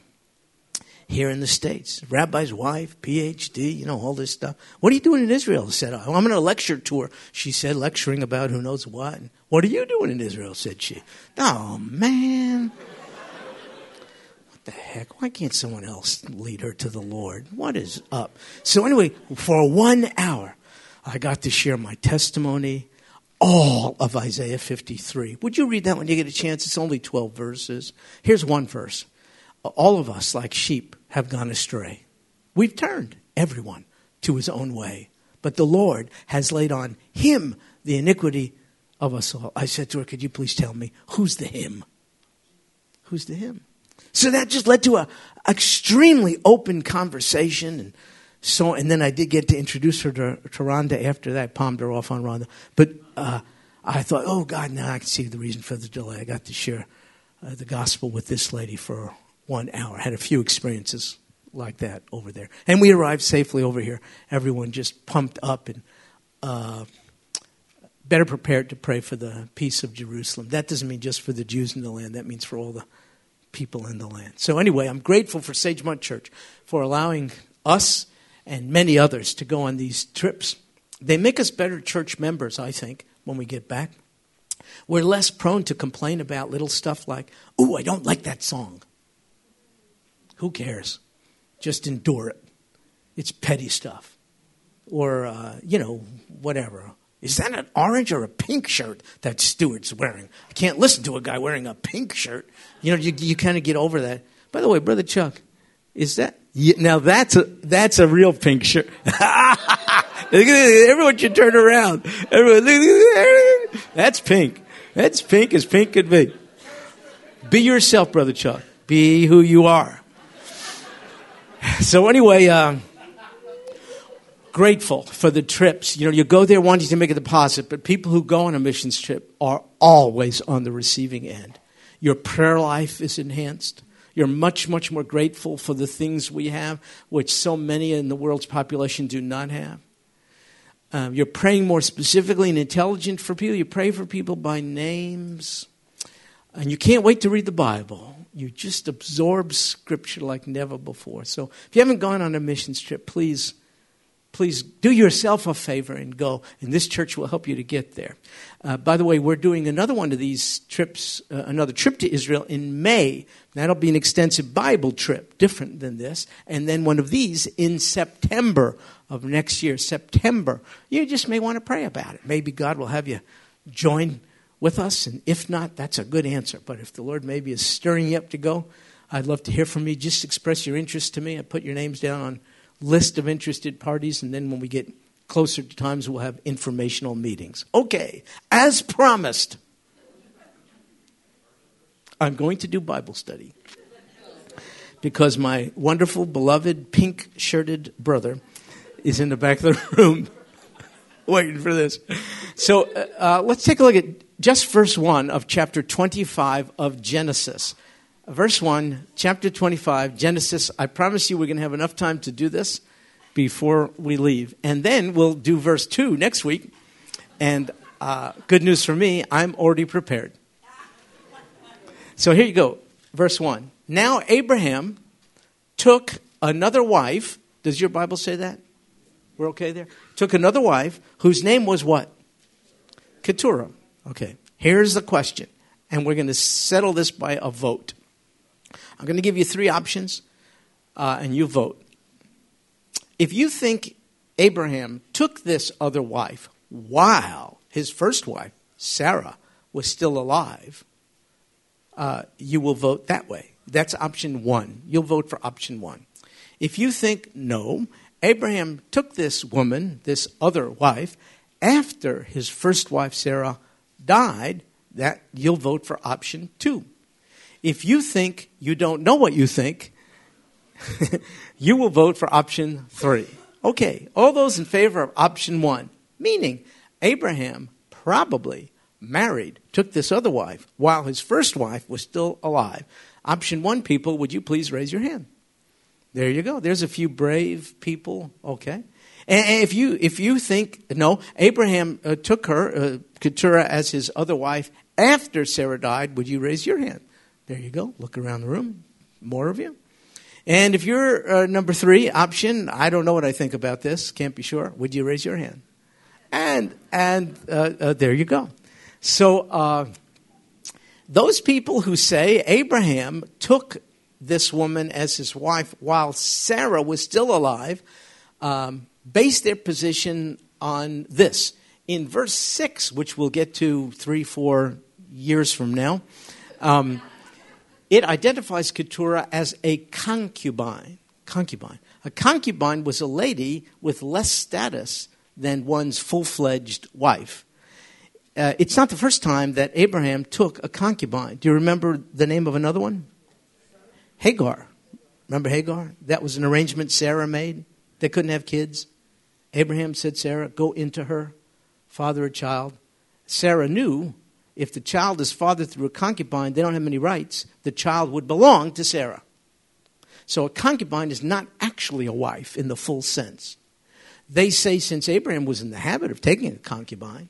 here in the States. Rabbi's wife, PhD, you know, all this stuff. What are you doing in Israel? I said, I'm on a lecture tour. She said, lecturing about who knows what. what are you doing in Israel? said she. Oh, man. The heck? Why can't someone else lead her to the Lord? What is up? So, anyway, for one hour, I got to share my testimony, all of Isaiah 53. Would you read that when you get a chance? It's only 12 verses. Here's one verse all of us, like sheep, have gone astray. We've turned, everyone, to his own way. But the Lord has laid on him the iniquity of us all. I said to her, Could you please tell me, who's the him? Who's the him? So that just led to a extremely open conversation and so and then I did get to introduce her to, to Rhonda after that, palmed her off on Rhonda. But uh, I thought, oh God, now I can see the reason for the delay. I got to share uh, the gospel with this lady for one hour. I had a few experiences like that over there. And we arrived safely over here. Everyone just pumped up and uh, better prepared to pray for the peace of Jerusalem. That doesn't mean just for the Jews in the land, that means for all the people in the land. So, anyway, I'm grateful for Sagemont Church for allowing us and many others to go on these trips. They make us better church members, I think, when we get back. We're less prone to complain about little stuff like, ooh, I don't like that song. Who cares? Just endure it. It's petty stuff. Or, uh, you know, whatever. Is that an orange or a pink shirt that Stuart's wearing? I can't listen to a guy wearing a pink shirt. You know, you, you kind of get over that. By the way, Brother Chuck, is that. now that's a, that's a real pink shirt. Everyone should turn around. Everyone, that's pink. That's pink as pink could be. Be yourself, Brother Chuck. Be who you are. So, anyway, uh, grateful for the trips. You know, you go there wanting to make a deposit, but people who go on a missions trip are always on the receiving end. Your prayer life is enhanced. You're much, much more grateful for the things we have, which so many in the world's population do not have. Um, you're praying more specifically and intelligent for people. You pray for people by names. And you can't wait to read the Bible. You just absorb Scripture like never before. So if you haven't gone on a missions trip, please please do yourself a favor and go, and this church will help you to get there. Uh, by the way, we're doing another one of these trips, uh, another trip to Israel in May. That'll be an extensive Bible trip, different than this, and then one of these in September of next year. September. You just may want to pray about it. Maybe God will have you join with us, and if not, that's a good answer. But if the Lord maybe is stirring you up to go, I'd love to hear from you. Just express your interest to me. I put your names down on list of interested parties, and then when we get closer to times, we'll have informational meetings. Okay, as promised, I'm going to do Bible study because my wonderful, beloved, pink shirted brother is in the back of the room waiting for this. So uh, uh, let's take a look at just verse 1 of chapter 25 of Genesis verse 1, chapter 25, Genesis. I promise you we're going to have enough time to do this before we leave. And then we'll do verse 2 next week. And uh, good news for me, I'm already prepared. So here you go, verse 1. Now Abraham took another wife. Does your Bible say that? We're okay there? Took another wife whose name was what? Keturah. Okay, here's the question. And we're going to settle this by a vote. I'm going to give you three options, uh, and you vote. If you think Abraham took this other wife while his first wife, Sarah, was still alive, uh, you will vote that way. That's option one. You'll vote for option one. If you think no, Abraham took this woman, this other wife, after his first wife Sarah died, that you'll vote for option two. If you think you don't know what you think, you will vote for option three. Okay, all those in favor of option one, meaning Abraham probably married, took this other wife while his first wife was still alive. Option one, people, would you please raise your hand? There you go. There's a few brave people. Okay. And if you if you think no, Abraham uh, took her uh, Keturah as his other wife after Sarah died, would you raise your hand? There you go. Look around the room. More of you. And if you're uh, number three option, I don't know what I think about this. Can't be sure. Would you raise your hand? And and uh, uh, there you go. So uh, those people who say Abraham took this woman as his wife while Sarah was still alive, um, base their position on this. In verse six, which we'll get to three, four years from now. Um, it identifies Keturah as a concubine. Concubine. A concubine was a lady with less status than one's full fledged wife. Uh, it's not the first time that Abraham took a concubine. Do you remember the name of another one? Hagar. Remember Hagar? That was an arrangement Sarah made. They couldn't have kids. Abraham said, Sarah, go into her, father a child. Sarah knew if the child is fathered through a concubine, they don't have any rights. The child would belong to Sarah. So a concubine is not actually a wife in the full sense. They say since Abraham was in the habit of taking a concubine,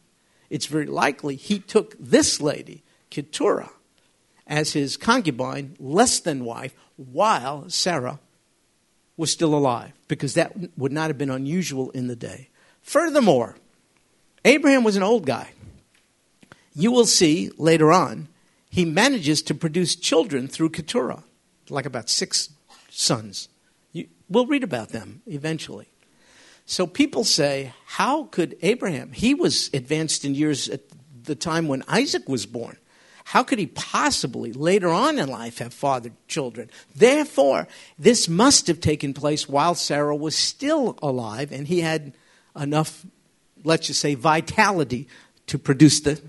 it's very likely he took this lady, Keturah, as his concubine, less than wife, while Sarah was still alive, because that would not have been unusual in the day. Furthermore, Abraham was an old guy. You will see later on, he manages to produce children through Keturah, like about six sons. You, we'll read about them eventually. So people say, how could Abraham, he was advanced in years at the time when Isaac was born. How could he possibly later on in life have fathered children? Therefore, this must have taken place while Sarah was still alive and he had enough, let's just say, vitality to produce the,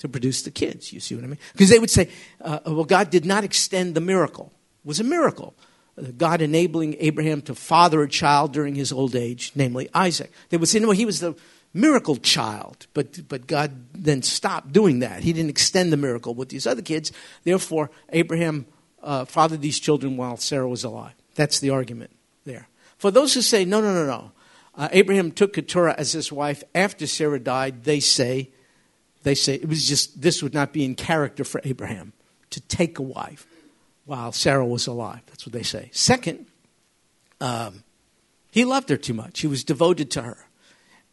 to produce the kids. You see what I mean? Because they would say, uh, well, God did not extend the miracle. It was a miracle. God enabling Abraham to father a child during his old age, namely Isaac. They would say, no, he was the miracle child, but, but God then stopped doing that. He didn't extend the miracle with these other kids. Therefore, Abraham uh, fathered these children while Sarah was alive. That's the argument there. For those who say, no, no, no, no, uh, Abraham took Keturah as his wife after Sarah died, they say, they say it was just, this would not be in character for Abraham to take a wife while Sarah was alive. That's what they say. Second, um, he loved her too much. He was devoted to her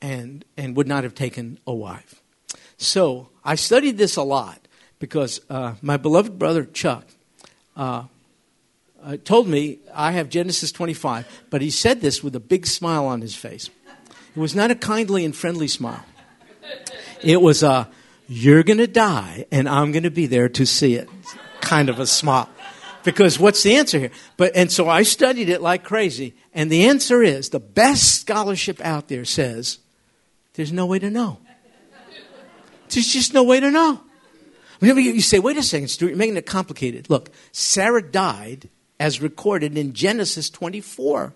and, and would not have taken a wife. So I studied this a lot because uh, my beloved brother Chuck uh, uh, told me I have Genesis 25, but he said this with a big smile on his face. It was not a kindly and friendly smile. It was a, you're going to die and I'm going to be there to see it kind of a smile because what's the answer here? But and so I studied it like crazy, and the answer is the best scholarship out there says there's no way to know. There's just no way to know. Whenever you say, wait a second, Stuart, you're making it complicated. Look, Sarah died as recorded in Genesis 24.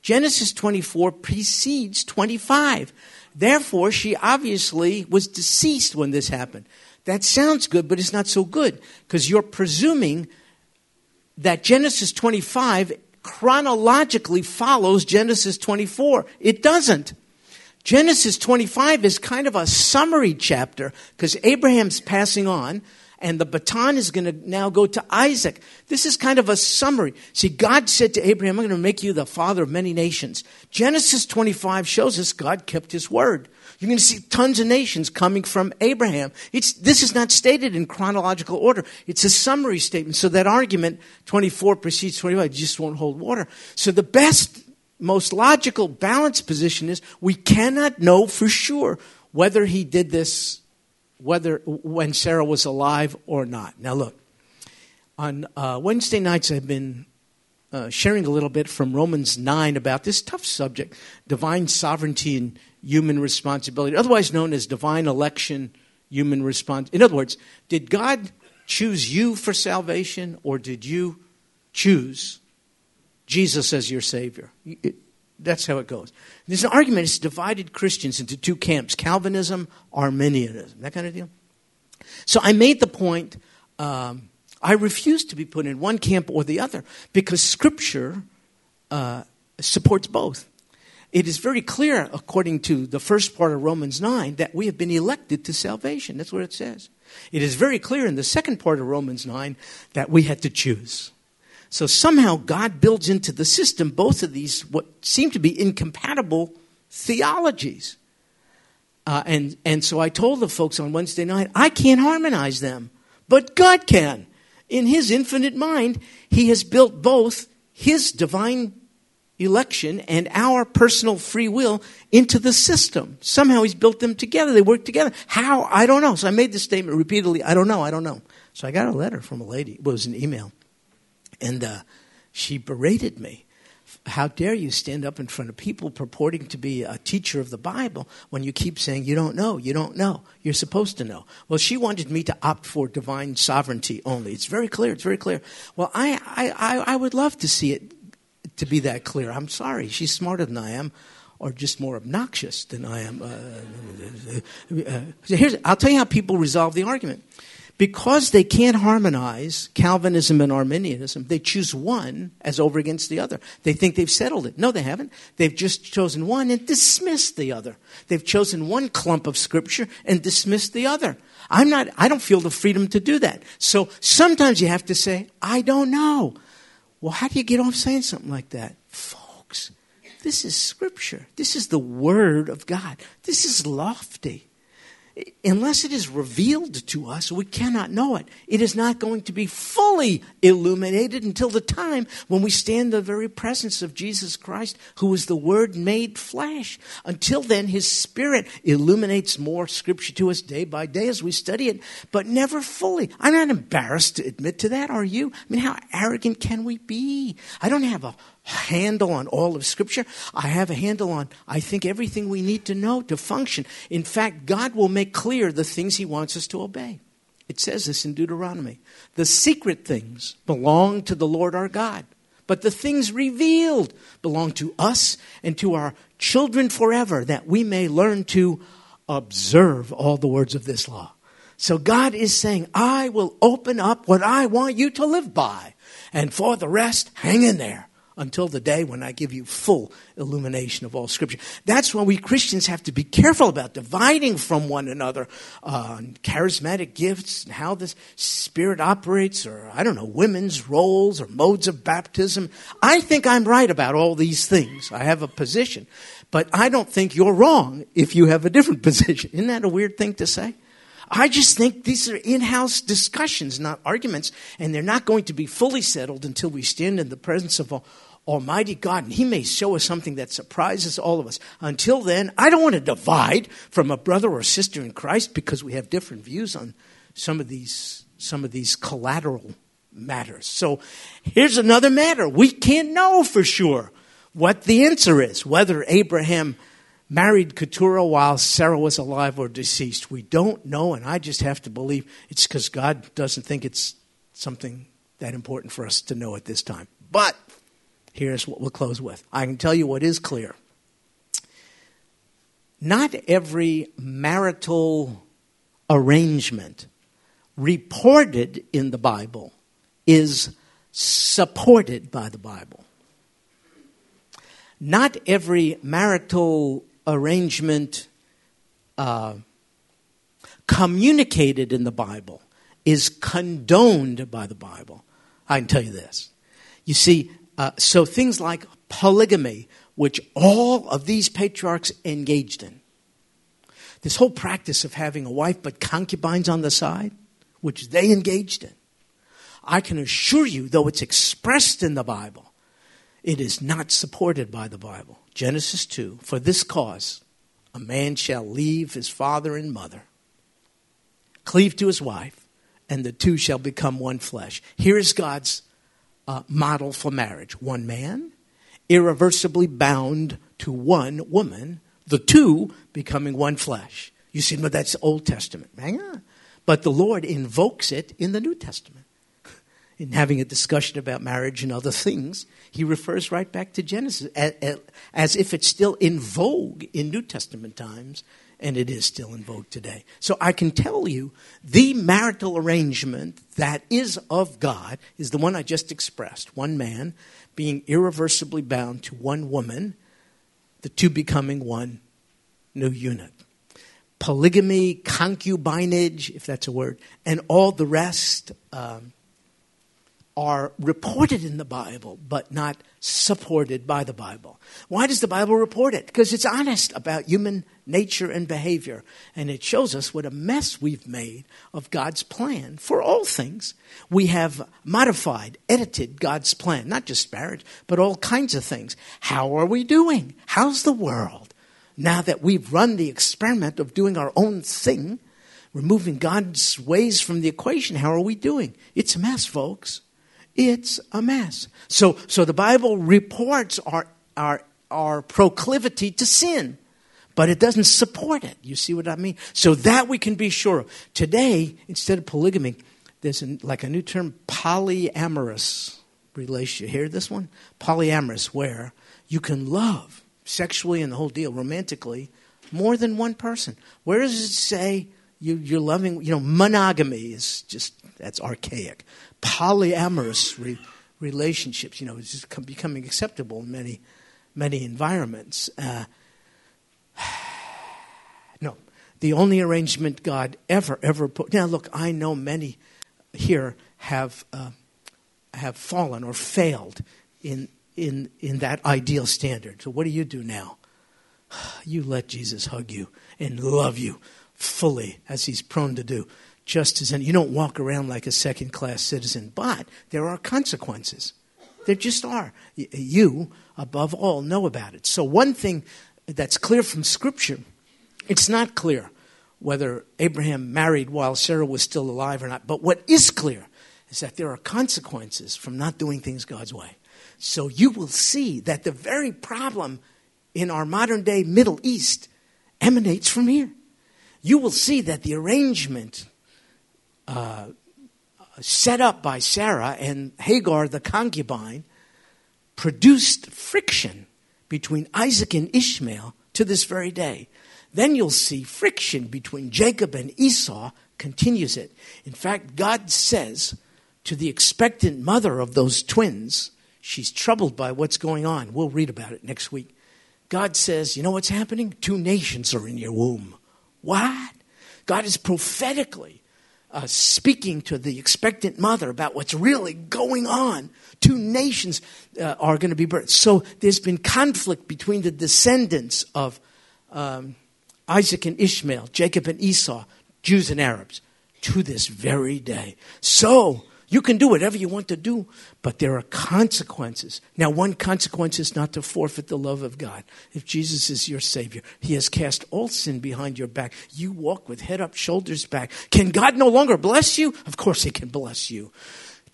Genesis 24 precedes 25. Therefore, she obviously was deceased when this happened. That sounds good, but it's not so good because you're presuming that Genesis 25 chronologically follows Genesis 24. It doesn't. Genesis 25 is kind of a summary chapter because Abraham's passing on and the baton is going to now go to Isaac. This is kind of a summary. See, God said to Abraham, I'm going to make you the father of many nations. Genesis 25 shows us God kept his word. You're going to see tons of nations coming from Abraham. It's, this is not stated in chronological order. It's a summary statement. So that argument, 24 precedes 25, just won't hold water. So the best, most logical, balanced position is we cannot know for sure whether he did this, whether when Sarah was alive or not. Now look, on uh, Wednesday nights I've been uh, sharing a little bit from Romans 9 about this tough subject divine sovereignty and human responsibility, otherwise known as divine election, human response. In other words, did God choose you for salvation or did you choose Jesus as your Savior? It, that's how it goes. There's an argument, it's divided Christians into two camps Calvinism, Arminianism, that kind of deal. So I made the point um, I refuse to be put in one camp or the other because Scripture uh, supports both. It is very clear, according to the first part of Romans 9, that we have been elected to salvation. That's what it says. It is very clear in the second part of Romans 9 that we had to choose. So somehow God builds into the system both of these, what seem to be incompatible theologies. Uh, and, and so I told the folks on Wednesday night, I can't harmonize them, but God can in his infinite mind, he has built both his divine election and our personal free will into the system. Somehow he's built them together. They work together. How? I don't know. So I made this statement repeatedly. I don't know. I don't know. So I got a letter from a lady. It was an email. And uh, she berated me how dare you stand up in front of people purporting to be a teacher of the Bible when you keep saying you don't know, you don't know, you're supposed to know? Well, she wanted me to opt for divine sovereignty only. It's very clear, it's very clear. Well, I, I, I would love to see it to be that clear. I'm sorry, she's smarter than I am. Or just more obnoxious than I am. Uh, uh, here's, I'll tell you how people resolve the argument because they can't harmonize Calvinism and Arminianism, they choose one as over against the other. They think they've settled it. No, they haven't. They've just chosen one and dismissed the other. They've chosen one clump of scripture and dismissed the other. I'm not, I don't feel the freedom to do that. So sometimes you have to say, I don't know. Well, how do you get off saying something like that? Folks, this is scripture. This is the word of God. This is lofty unless it is revealed to us, we cannot know it. It is not going to be fully illuminated until the time when we stand in the very presence of Jesus Christ, who is the Word made flesh. Until then, His Spirit illuminates more Scripture to us day by day as we study it, but never fully. I'm not embarrassed to admit to that, are you? I mean, how arrogant can we be? I don't have a handle on all of Scripture. I have a handle on, I think, everything we need to know to function. In fact, God will make clear the things He wants us to obey. It says this in Deuteronomy. The secret things belong to the Lord our God, but the things revealed belong to us and to our children forever, that we may learn to observe all the words of this law. So God is saying, I will open up what I want you to live by. And for the rest, hang in there until the day when I give you full illumination of all Scripture. That's why we Christians have to be careful about dividing from one another uh, charismatic gifts and how the Spirit operates, or I don't know, women's roles or modes of baptism. I think I'm right about all these things. I have a position. But I don't think you're wrong if you have a different position. Isn't that a weird thing to say? I just think these are in house discussions, not arguments, and they're not going to be fully settled until we stand in the presence of Almighty God, and He may show us something that surprises all of us. Until then, I don't want to divide from a brother or sister in Christ because we have different views on some of these, some of these collateral matters. So here's another matter. We can't know for sure what the answer is, whether Abraham married Keturah while Sarah was alive or deceased. We don't know, and I just have to believe it's because God doesn't think it's something that important for us to know at this time. But here's what we'll close with. I can tell you what is clear. Not every marital arrangement reported in the Bible is supported by the Bible. Not every marital arrangement uh, communicated in the Bible is condoned by the Bible. I can tell you this. You see, uh, so things like polygamy, which all of these patriarchs engaged in, this whole practice of having a wife but concubines on the side, which they engaged in, I can assure you, though it's expressed in the Bible, it is not supported by the Bible. Genesis 2 For this cause, a man shall leave his father and mother, cleave to his wife, and the two shall become one flesh. Here is God's uh, model for marriage one man, irreversibly bound to one woman, the two becoming one flesh. You see, but that's Old Testament. Hang on. But the Lord invokes it in the New Testament in having a discussion about marriage and other things, he refers right back to Genesis as if it's still in vogue in New Testament times, and it is still in vogue today. So I can tell you the marital arrangement that is of God is the one I just expressed one man being irreversibly bound to one woman, the two becoming one new unit. Polygamy, concubinage, if that's a word, and all the rest. Um, are reported in the Bible, but not supported by the Bible. Why does the Bible report it? Because it's honest about human nature and behavior. And it shows us what a mess we've made of God's plan for all things. We have modified, edited God's plan, not just marriage, but all kinds of things. How are we doing? How's the world? Now that we've run the experiment of doing our own thing, removing God's ways from the equation, how are we doing? It's a mess, folks. It's a mess. So, so the Bible reports our, our, our proclivity to sin, but it doesn't support it. You see what I mean? So that we can be sure of. Today, instead of polygamy, there's an, like a new term, polyamorous relationship. Hear this one? Polyamorous, where you can love sexually and the whole deal, romantically, more than one person. Where does it say you, you're loving, you know, monogamy is just, that's archaic. Polyamorous re, relationships, you know, is just becoming acceptable in many, many environments. Uh, no, the only arrangement God ever, ever put. Now, look, I know many here have, uh, have fallen or failed in, in, in that ideal standard. So, what do you do now? You let Jesus hug you and love you fully as he's prone to do. Just as, and you don't walk around like a second class citizen, but there are consequences. There just are. You, above all, know about it. So, one thing that's clear from Scripture, it's not clear whether Abraham married while Sarah was still alive or not, but what is clear is that there are consequences from not doing things God's way. So, you will see that the very problem in our modern day Middle East emanates from here you will see that the arrangement set up by Sarah and Hagar, the concubine, produced friction between Isaac and Ishmael to this very day. Then you'll see friction between Jacob and Esau continues it. In fact, God says to the expectant mother of those twins, she's troubled by what's going on. We'll read about it next week. God says, You know what's happening? Two nations are in your womb. What? God is prophetically uh, speaking to the expectant mother about what's really going on. Two nations uh, are going to be birthed. So there's been conflict between the descendants of um, Isaac and Ishmael, Jacob and Esau, Jews and Arabs, to this very day. So you can do whatever you want to do, but there are consequences. Now, one consequence is not to forfeit the love of God. If Jesus is your Savior, He has cast all sin behind your back. You walk with head up, shoulders back. Can God no longer bless you? Of course, He can bless you.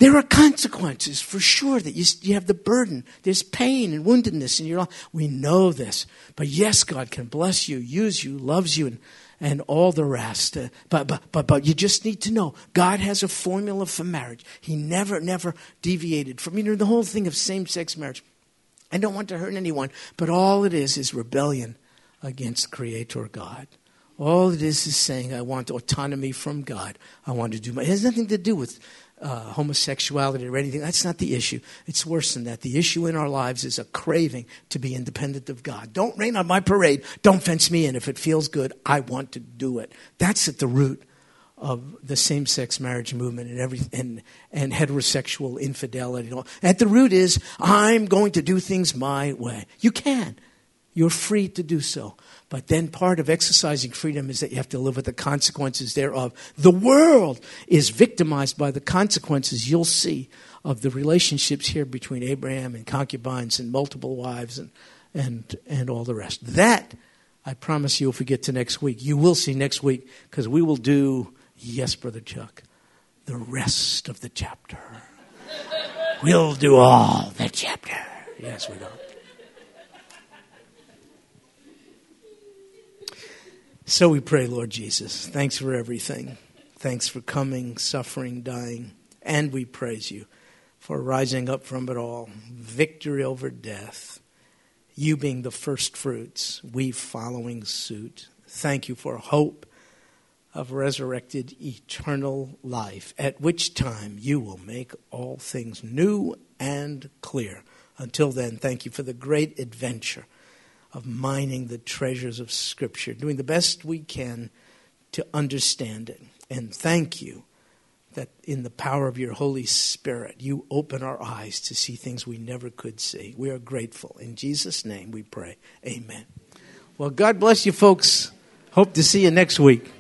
There are consequences for sure that you, you have the burden. There's pain and woundedness in your life. We know this. But yes, God can bless you, use you, loves you, and and all the rest. Uh, but, but, but, but you just need to know God has a formula for marriage. He never, never deviated from, you know, the whole thing of same sex marriage. I don't want to hurt anyone, but all it is is rebellion against Creator God. All it is is saying, I want autonomy from God. I want to do my. It has nothing to do with uh, homosexuality or anything. That's not the issue. It's worse than that. The issue in our lives is a craving to be independent of God. Don't rain on my parade. Don't fence me in. If it feels good, I want to do it. That's at the root of the same-sex marriage movement and every and, and heterosexual infidelity. At the root is I'm going to do things my way. You can. You're free to do so. But then part of exercising freedom is that you have to live with the consequences thereof. The world is victimized by the consequences you'll see of the relationships here between Abraham and concubines and multiple wives and, and, and all the rest. That, I promise you, if we get to next week, you will see next week because we will do, yes, Brother Chuck, the rest of the chapter. we'll do all the chapter. Yes, we will. So we pray, Lord Jesus. Thanks for everything. Thanks for coming, suffering, dying. And we praise you for rising up from it all. Victory over death. You being the first fruits, we following suit. Thank you for hope of resurrected eternal life, at which time you will make all things new and clear. Until then, thank you for the great adventure of mining the treasures of Scripture, doing the best we can to understand it. And thank you that in the power of your Holy Spirit, you open our eyes to see things we never could see. We are grateful. In Jesus' name we pray. Amen. Well, God bless you, folks. Hope to see you next week.